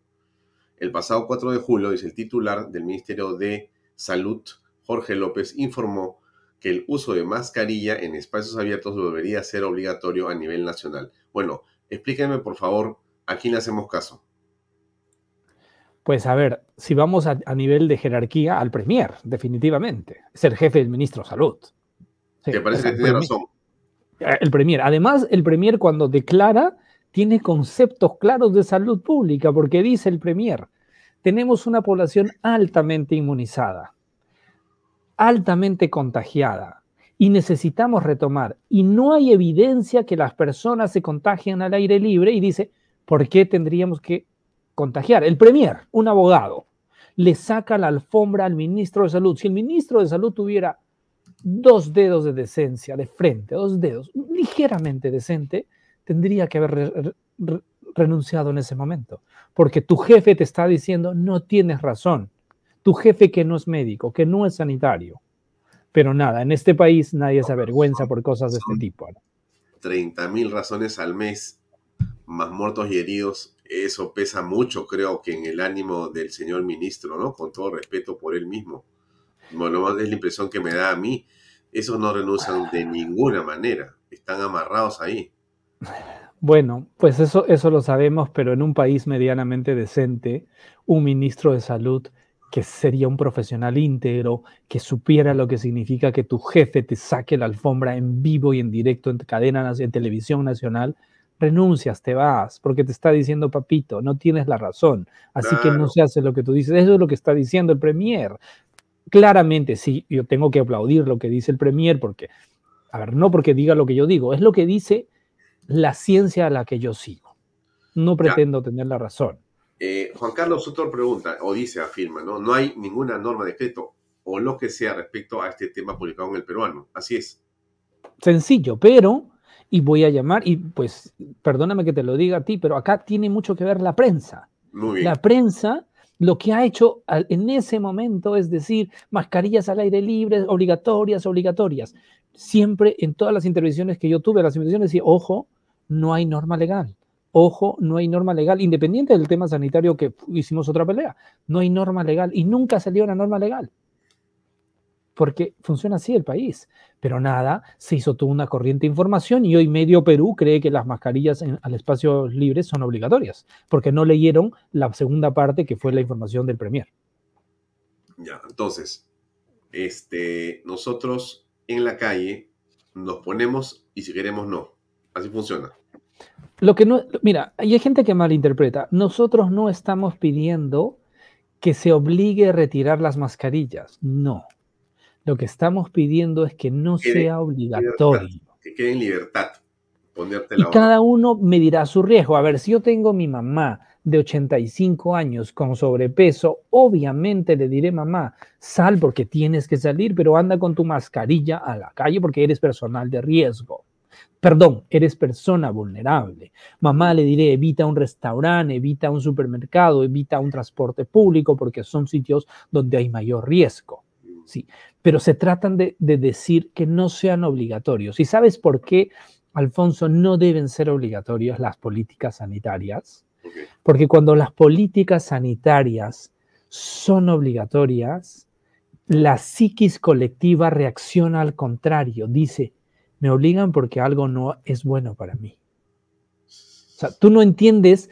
El pasado 4 de julio, dice el titular del Ministerio de Salud, Jorge López, informó que el uso de mascarilla en espacios abiertos debería ser obligatorio a nivel nacional. Bueno, explíquenme por favor a quién le hacemos caso.
Pues a ver, si vamos a, nivel de jerarquía, al Premier, definitivamente. Es el jefe del ministro de Salud.
¿Te parece que tiene razón?
Eh, el Premier. Además, el Premier cuando declara tiene conceptos claros de salud pública, porque dice el Premier, tenemos una población altamente inmunizada, altamente contagiada, y necesitamos retomar. Y no hay evidencia que las personas se contagien al aire libre y dice, ¿por qué tendríamos que contagiar? El Premier, un abogado, le saca la alfombra al ministro de Salud. Si el ministro de Salud tuviera dos dedos de decencia de frente, dos dedos, ligeramente decente, tendría que haber renunciado en ese momento. Porque tu jefe te está diciendo, no tienes razón. Tu jefe que no es médico, que no es sanitario. Pero nada, en este país nadie se avergüenza por cosas de este tipo.
30 mil razones al mes, más muertos y heridos, eso pesa mucho, creo que en el ánimo del señor ministro, ¿no? Con todo respeto por él mismo. Bueno, es la impresión que me da a mí. Esos no renuncian de ninguna manera. Están amarrados ahí.
Bueno, pues eso, eso lo sabemos, pero en un país medianamente decente, un ministro de salud que sería un profesional íntegro, que supiera lo que significa que tu jefe te saque la alfombra en vivo y en directo en cadena, en televisión nacional, renuncias, te vas, porque te está diciendo, papito, no tienes la razón, así que no se hace lo que tú dices. Eso es lo que está diciendo el Premier claramente sí, yo tengo que aplaudir lo que dice el Premier, porque, a ver, no porque diga lo que yo digo, es lo que dice la ciencia a la que yo sigo. No pretendo tener la razón.
Eh, Juan Carlos Sotor pregunta, o dice, afirma, ¿no? No hay ninguna norma de decreto o lo que sea respecto a este tema publicado en el peruano. Así es.
Sencillo, pero, y voy a llamar, y pues, perdóname que te lo diga a ti, pero acá tiene mucho que ver la prensa.
Muy bien.
La prensa lo que ha hecho en ese momento es decir, mascarillas al aire libre, obligatorias, obligatorias. Siempre en todas las intervenciones que yo tuve, las intervenciones decía, ojo, no hay norma legal. Ojo, no hay norma legal, independiente del tema sanitario que hicimos otra pelea. No hay norma legal y nunca salió una norma legal porque funciona así el país. Pero nada, se hizo toda una corriente de información y hoy medio Perú cree que las mascarillas al espacio libre son obligatorias, porque no leyeron la segunda parte que fue la información del Premier.
Ya, entonces, este, nosotros en la calle nos ponemos y si queremos no. Así funciona.
Lo que no, mira, hay gente que malinterpreta. Nosotros no estamos pidiendo que se obligue a retirar las mascarillas. No. Lo que estamos pidiendo es que no sea obligatorio.
que quede en libertad.
y cada uno medirá su riesgo. A ver, si yo tengo mi mamá de 85 años con sobrepeso, obviamente le diré, mamá, sal porque tienes que salir, pero anda con tu mascarilla a la calle porque eres personal de riesgo. Perdón, eres persona vulnerable. Mamá le diré, evita un restaurante, evita un supermercado, evita un transporte público porque son sitios donde hay mayor riesgo. Sí, pero se tratan de, decir que no sean obligatorios. ¿Y sabes por qué, Alfonso, no deben ser obligatorias las políticas sanitarias? Porque cuando las políticas sanitarias son obligatorias, la psiquis colectiva reacciona al contrario. Dice, me obligan porque algo no es bueno para mí. O sea, tú no entiendes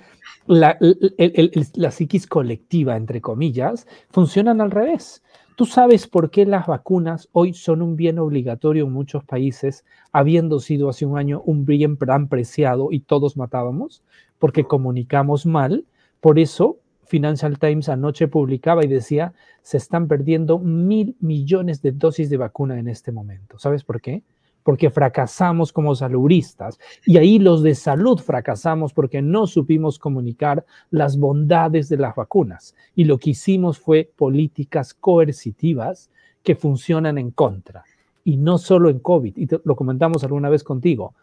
la, la psiquis colectiva, entre comillas, funcionan al revés. ¿Tú sabes por qué las vacunas hoy son un bien obligatorio en muchos países, habiendo sido hace un año un bien tan preciado y todos matábamos? Porque comunicamos mal. Por eso, Financial Times anoche publicaba y decía, se están perdiendo mil millones de dosis de vacuna en este momento. ¿Sabes por qué? Porque fracasamos como salubristas. Y ahí los de salud fracasamos porque no supimos comunicar las bondades de las vacunas. Y lo que hicimos fue políticas coercitivas que funcionan en contra. Y no solo en COVID, y lo comentamos alguna vez contigo.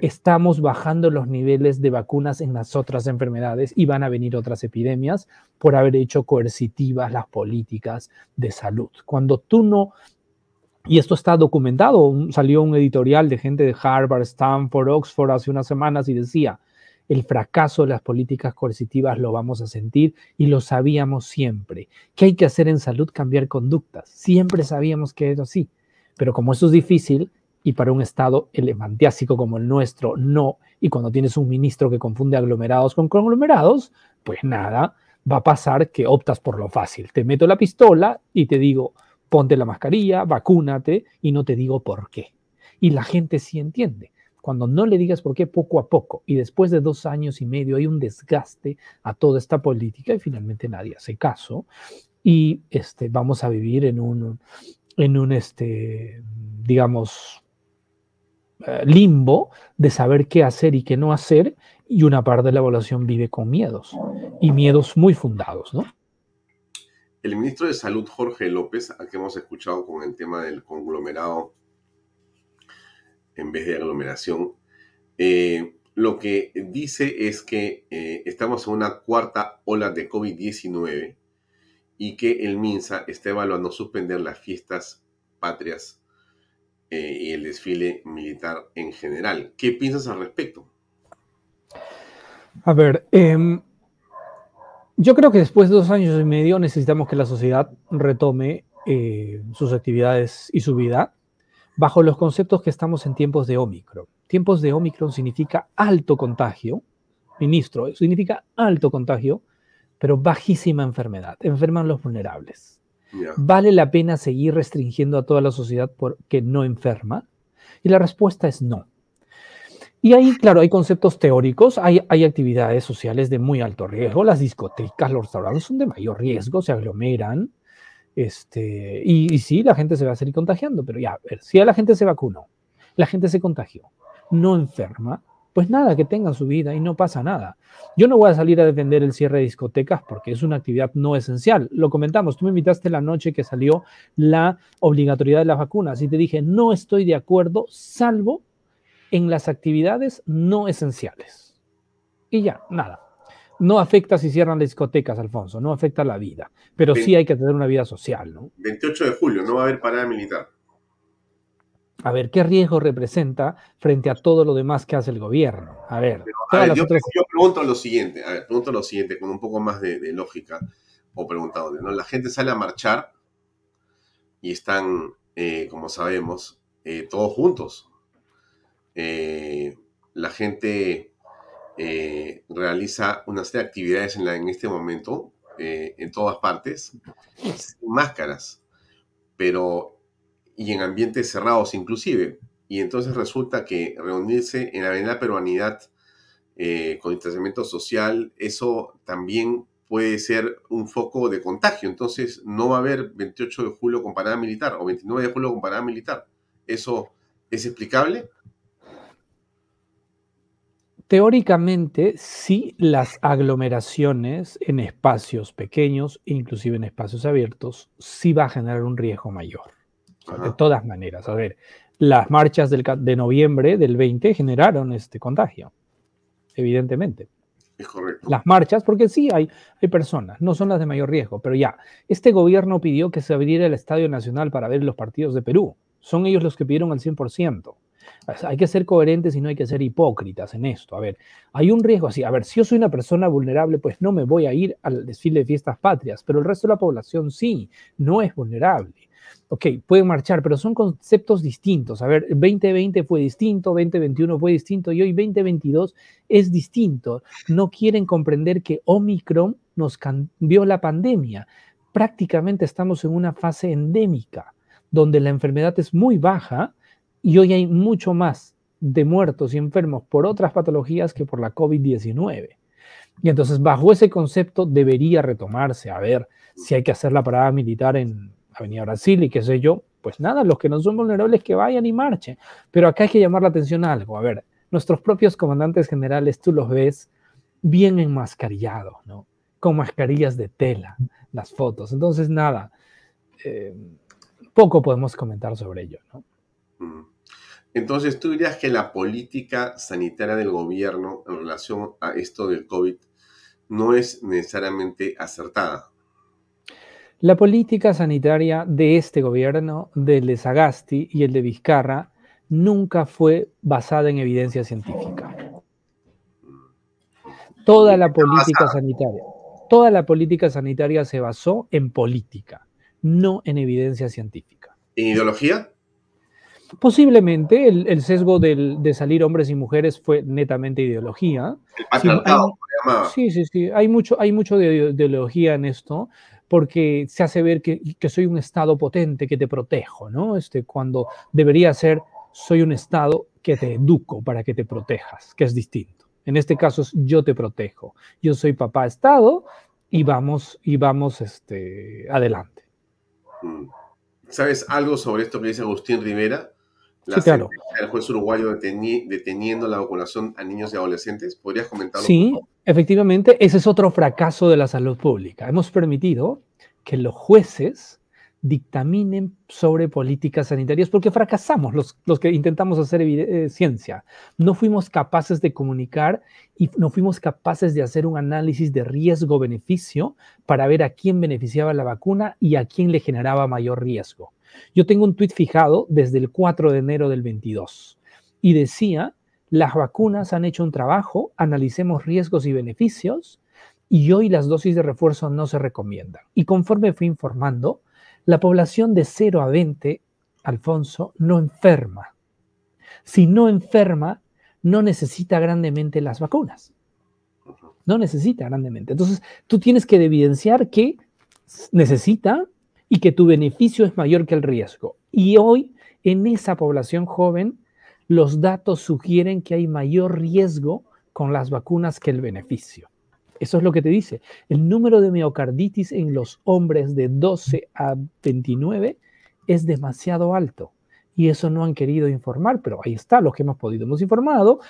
Estamos bajando los niveles de vacunas en las otras enfermedades y van a venir otras epidemias por haber hecho coercitivas las políticas de salud. Cuando tú no y esto está documentado. Salió un editorial de gente de Harvard, Stanford, Oxford hace unas semanas y decía, el fracaso de las políticas coercitivas lo vamos a sentir y lo sabíamos siempre. ¿Qué hay que hacer en salud? Cambiar conductas. Siempre sabíamos que era así. Pero como eso es difícil y para un estado elefantiásico como el nuestro, no. Y cuando tienes un ministro que confunde aglomerados con conglomerados, pues nada, va a pasar que optas por lo fácil. Te meto la pistola y te digo, ponte la mascarilla, vacúnate y no te digo por qué. Y la gente sí entiende. Cuando no le digas por qué, poco a poco, y después de dos años y medio hay un desgaste a toda esta política y finalmente nadie hace caso, y este, vamos a vivir en un, en un este, digamos, eh, limbo de saber qué hacer y qué no hacer, y una parte de la población vive con miedos, y miedos muy fundados, ¿no?
El ministro de Salud, Jorge López, al que hemos escuchado con el tema del conglomerado en vez de aglomeración, eh, lo que dice es que eh, estamos en una cuarta ola de COVID-19 y que el MINSA está evaluando suspender las fiestas patrias eh, y el desfile militar en general. ¿Qué piensas al respecto?
A ver, eh, yo creo que después de dos años y medio necesitamos que la sociedad retome eh, sus actividades y su vida bajo los conceptos que estamos en tiempos de Omicron. Tiempos de Omicron significa alto contagio, ministro, significa alto contagio, pero bajísima enfermedad. Enferman los vulnerables. ¿Vale la pena seguir restringiendo a toda la sociedad porque no enferma? Y la respuesta es no. Y ahí, claro, hay conceptos teóricos, hay, hay, actividades sociales de muy alto riesgo, las discotecas, los restaurantes son de mayor riesgo, se aglomeran, este, y, sí, la gente se va a seguir contagiando, pero ya, a ver, si a la gente se vacunó, la gente se contagió, no enferma, pues nada, que tengan su vida y no pasa nada. Yo no voy a salir a defender el cierre de discotecas porque es una actividad no esencial. Lo comentamos, tú me invitaste la noche que salió la obligatoriedad de las vacunas y te dije, no estoy de acuerdo, salvo en las actividades no esenciales. Y ya, nada. No afecta si cierran las discotecas, Alfonso, no afecta la vida, pero sí hay que tener una vida social, ¿no?
28 de julio, no va a haber parada militar.
A ver, ¿qué riesgo representa frente a todo lo demás que hace el gobierno? A ver,
yo, pregunto lo siguiente, a ver, pregunto lo siguiente con un poco más de, lógica o preguntado, ¿no? La gente sale a marchar y están, eh, como sabemos, eh, todos juntos, eh, la gente eh, realiza una serie de actividades en, este momento, eh, en todas partes, sin máscaras, pero y en ambientes cerrados inclusive. Y entonces resulta que reunirse en la Avenida Peruanidad con distanciamiento social, eso también puede ser un foco de contagio. Entonces no va a haber 28 de julio con parada militar o 29 de julio con parada militar. ¿Eso es explicable?
Teóricamente, sí, las aglomeraciones en espacios pequeños, inclusive en espacios abiertos, sí va a generar un riesgo mayor. de todas maneras, a ver, las marchas de noviembre del 20 generaron este contagio, evidentemente.
Es correcto.
Las marchas, porque sí hay, hay personas, no son las de mayor riesgo, pero ya, este gobierno pidió que se abriera el Estadio Nacional para ver los partidos de Perú. Son ellos los que pidieron al 100%. Hay que ser coherentes y no hay que ser hipócritas en esto. A ver, hay un riesgo así. A ver, si yo soy una persona vulnerable, pues no me voy a ir al desfile de fiestas patrias, pero el resto de la población sí, no es vulnerable. Ok, pueden marchar, pero son conceptos distintos. A ver, 2020 fue distinto, 2021 fue distinto y hoy 2022 es distinto. No quieren comprender que Omicron nos cambió la pandemia. Prácticamente estamos en una fase endémica, donde la enfermedad es muy baja, y hoy hay mucho más de muertos y enfermos por otras patologías que por la COVID-19. Y entonces, bajo ese concepto, debería retomarse a ver si hay que hacer la parada militar en Avenida Brasil y qué sé yo, Pues nada, los que no son vulnerables que vayan y marchen. Pero acá hay que llamar la atención a algo. A ver, nuestros propios comandantes generales, tú los ves bien enmascarillados, ¿no? Con mascarillas de tela, las fotos. Entonces, nada, eh, poco podemos comentar sobre ello, ¿no?
Entonces, ¿tú dirías que la política sanitaria del gobierno en relación a esto del COVID no es necesariamente acertada?
La política sanitaria de este gobierno, del de Sagasti y el de Vizcarra, nunca fue basada en evidencia científica. Toda la política sanitaria, toda la política sanitaria se basó en política, no en evidencia científica.
¿En ideología?
Posiblemente el, sesgo de salir hombres y mujeres fue netamente ideología. sí, sí, sí, Hay mucho, hay mucho de ideología en esto porque se hace ver que, soy un Estado potente, que te protejo, ¿no? Este, cuando debería ser, soy un Estado que te educo para que te protejas, que es distinto. En este caso, yo te protejo. Yo soy papá Estado y vamos, y vamos este, adelante.
Mm. ¿Sabes algo sobre esto que dice Agustín Rivera?
Sí, claro.
El juez uruguayo deteniendo la vacunación a niños y adolescentes. ¿Podrías comentarlo?
Sí, efectivamente, ese es otro fracaso de la salud pública. Hemos permitido que los jueces dictaminen sobre políticas sanitarias porque fracasamos los, los que intentamos hacer eh, ciencia. No fuimos capaces de comunicar y no fuimos capaces de hacer un análisis de riesgo-beneficio para ver a quién beneficiaba la vacuna y a quién le generaba mayor riesgo. Yo tengo un tuit fijado desde el 4 de enero del 22 y decía, las vacunas han hecho un trabajo, analicemos riesgos y beneficios y hoy las dosis de refuerzo no se recomiendan. Y conforme fui informando, la población de 0 a 20, Alfonso, no enferma. Si no enferma, no necesita grandemente las vacunas. No necesita grandemente. Entonces, tú tienes que evidenciar que necesita y que tu beneficio es mayor que el riesgo. Y hoy, en esa población joven, los datos sugieren que hay mayor riesgo con las vacunas que el beneficio. Eso es lo que te dice. El número de miocarditis en los hombres de 12 a 29 es demasiado alto. Y eso no han querido informar, pero ahí está, lo que hemos podido. Hemos informado.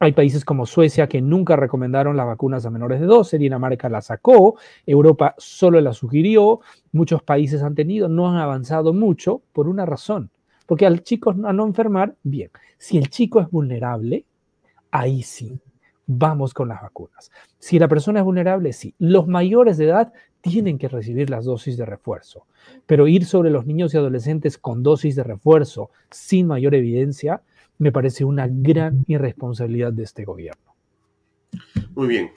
Hay países como Suecia que nunca recomendaron las vacunas a menores de 12, Dinamarca la sacó, Europa solo la sugirió, muchos países han tenido, no han avanzado mucho por una razón, porque al chico a no enfermar, bien, si el chico es vulnerable, ahí sí, vamos con las vacunas. Si la persona es vulnerable, sí. Los mayores de edad tienen que recibir las dosis de refuerzo, pero ir sobre los niños y adolescentes con dosis de refuerzo sin mayor evidencia me parece una gran irresponsabilidad de este gobierno.
Muy bien.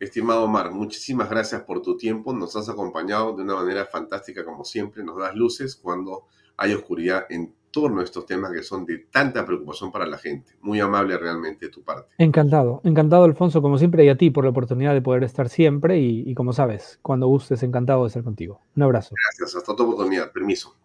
Estimado Omar, muchísimas gracias por tu tiempo. Nos has acompañado de una manera fantástica como siempre. Nos das luces cuando hay oscuridad en torno a estos temas que son de tanta preocupación para la gente. Muy amable realmente de tu parte.
Encantado, encantado Alfonso, como siempre, y a ti por la oportunidad de poder estar siempre y, como sabes, cuando gustes, encantado de estar contigo. Un abrazo.
Gracias, hasta otra oportunidad, permiso.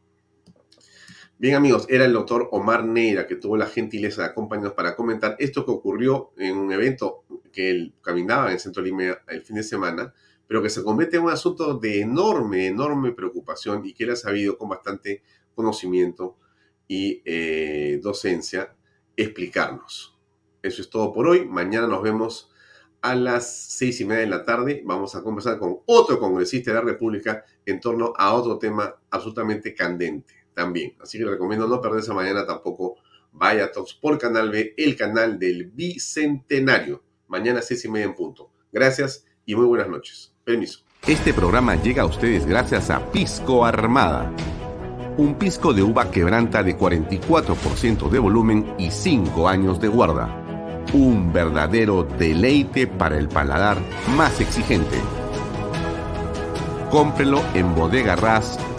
Bien amigos, era el doctor Omar Neira que tuvo la gentileza de acompañarnos para comentar esto que ocurrió en un evento que él caminaba en el Centro Lima el fin de semana, pero que se convierte en un asunto de enorme, enorme preocupación y que él ha sabido con bastante conocimiento y eh, docencia explicarnos. Eso es todo por hoy. Mañana nos vemos a las seis y media de la tarde. Vamos a conversar con otro congresista de la República en torno a otro tema absolutamente candente también. Así que recomiendo no perderse mañana tampoco Vaya Talks por Canal B, el canal del Bicentenario. Mañana seis y media en punto. Gracias y muy buenas noches. Permiso.
Este programa llega a ustedes gracias a Pisco Armada un pisco de uva quebranta de 44% de volumen y 5 años de guarda. Un verdadero deleite para el paladar más exigente. Cómprelo en bodegarras.com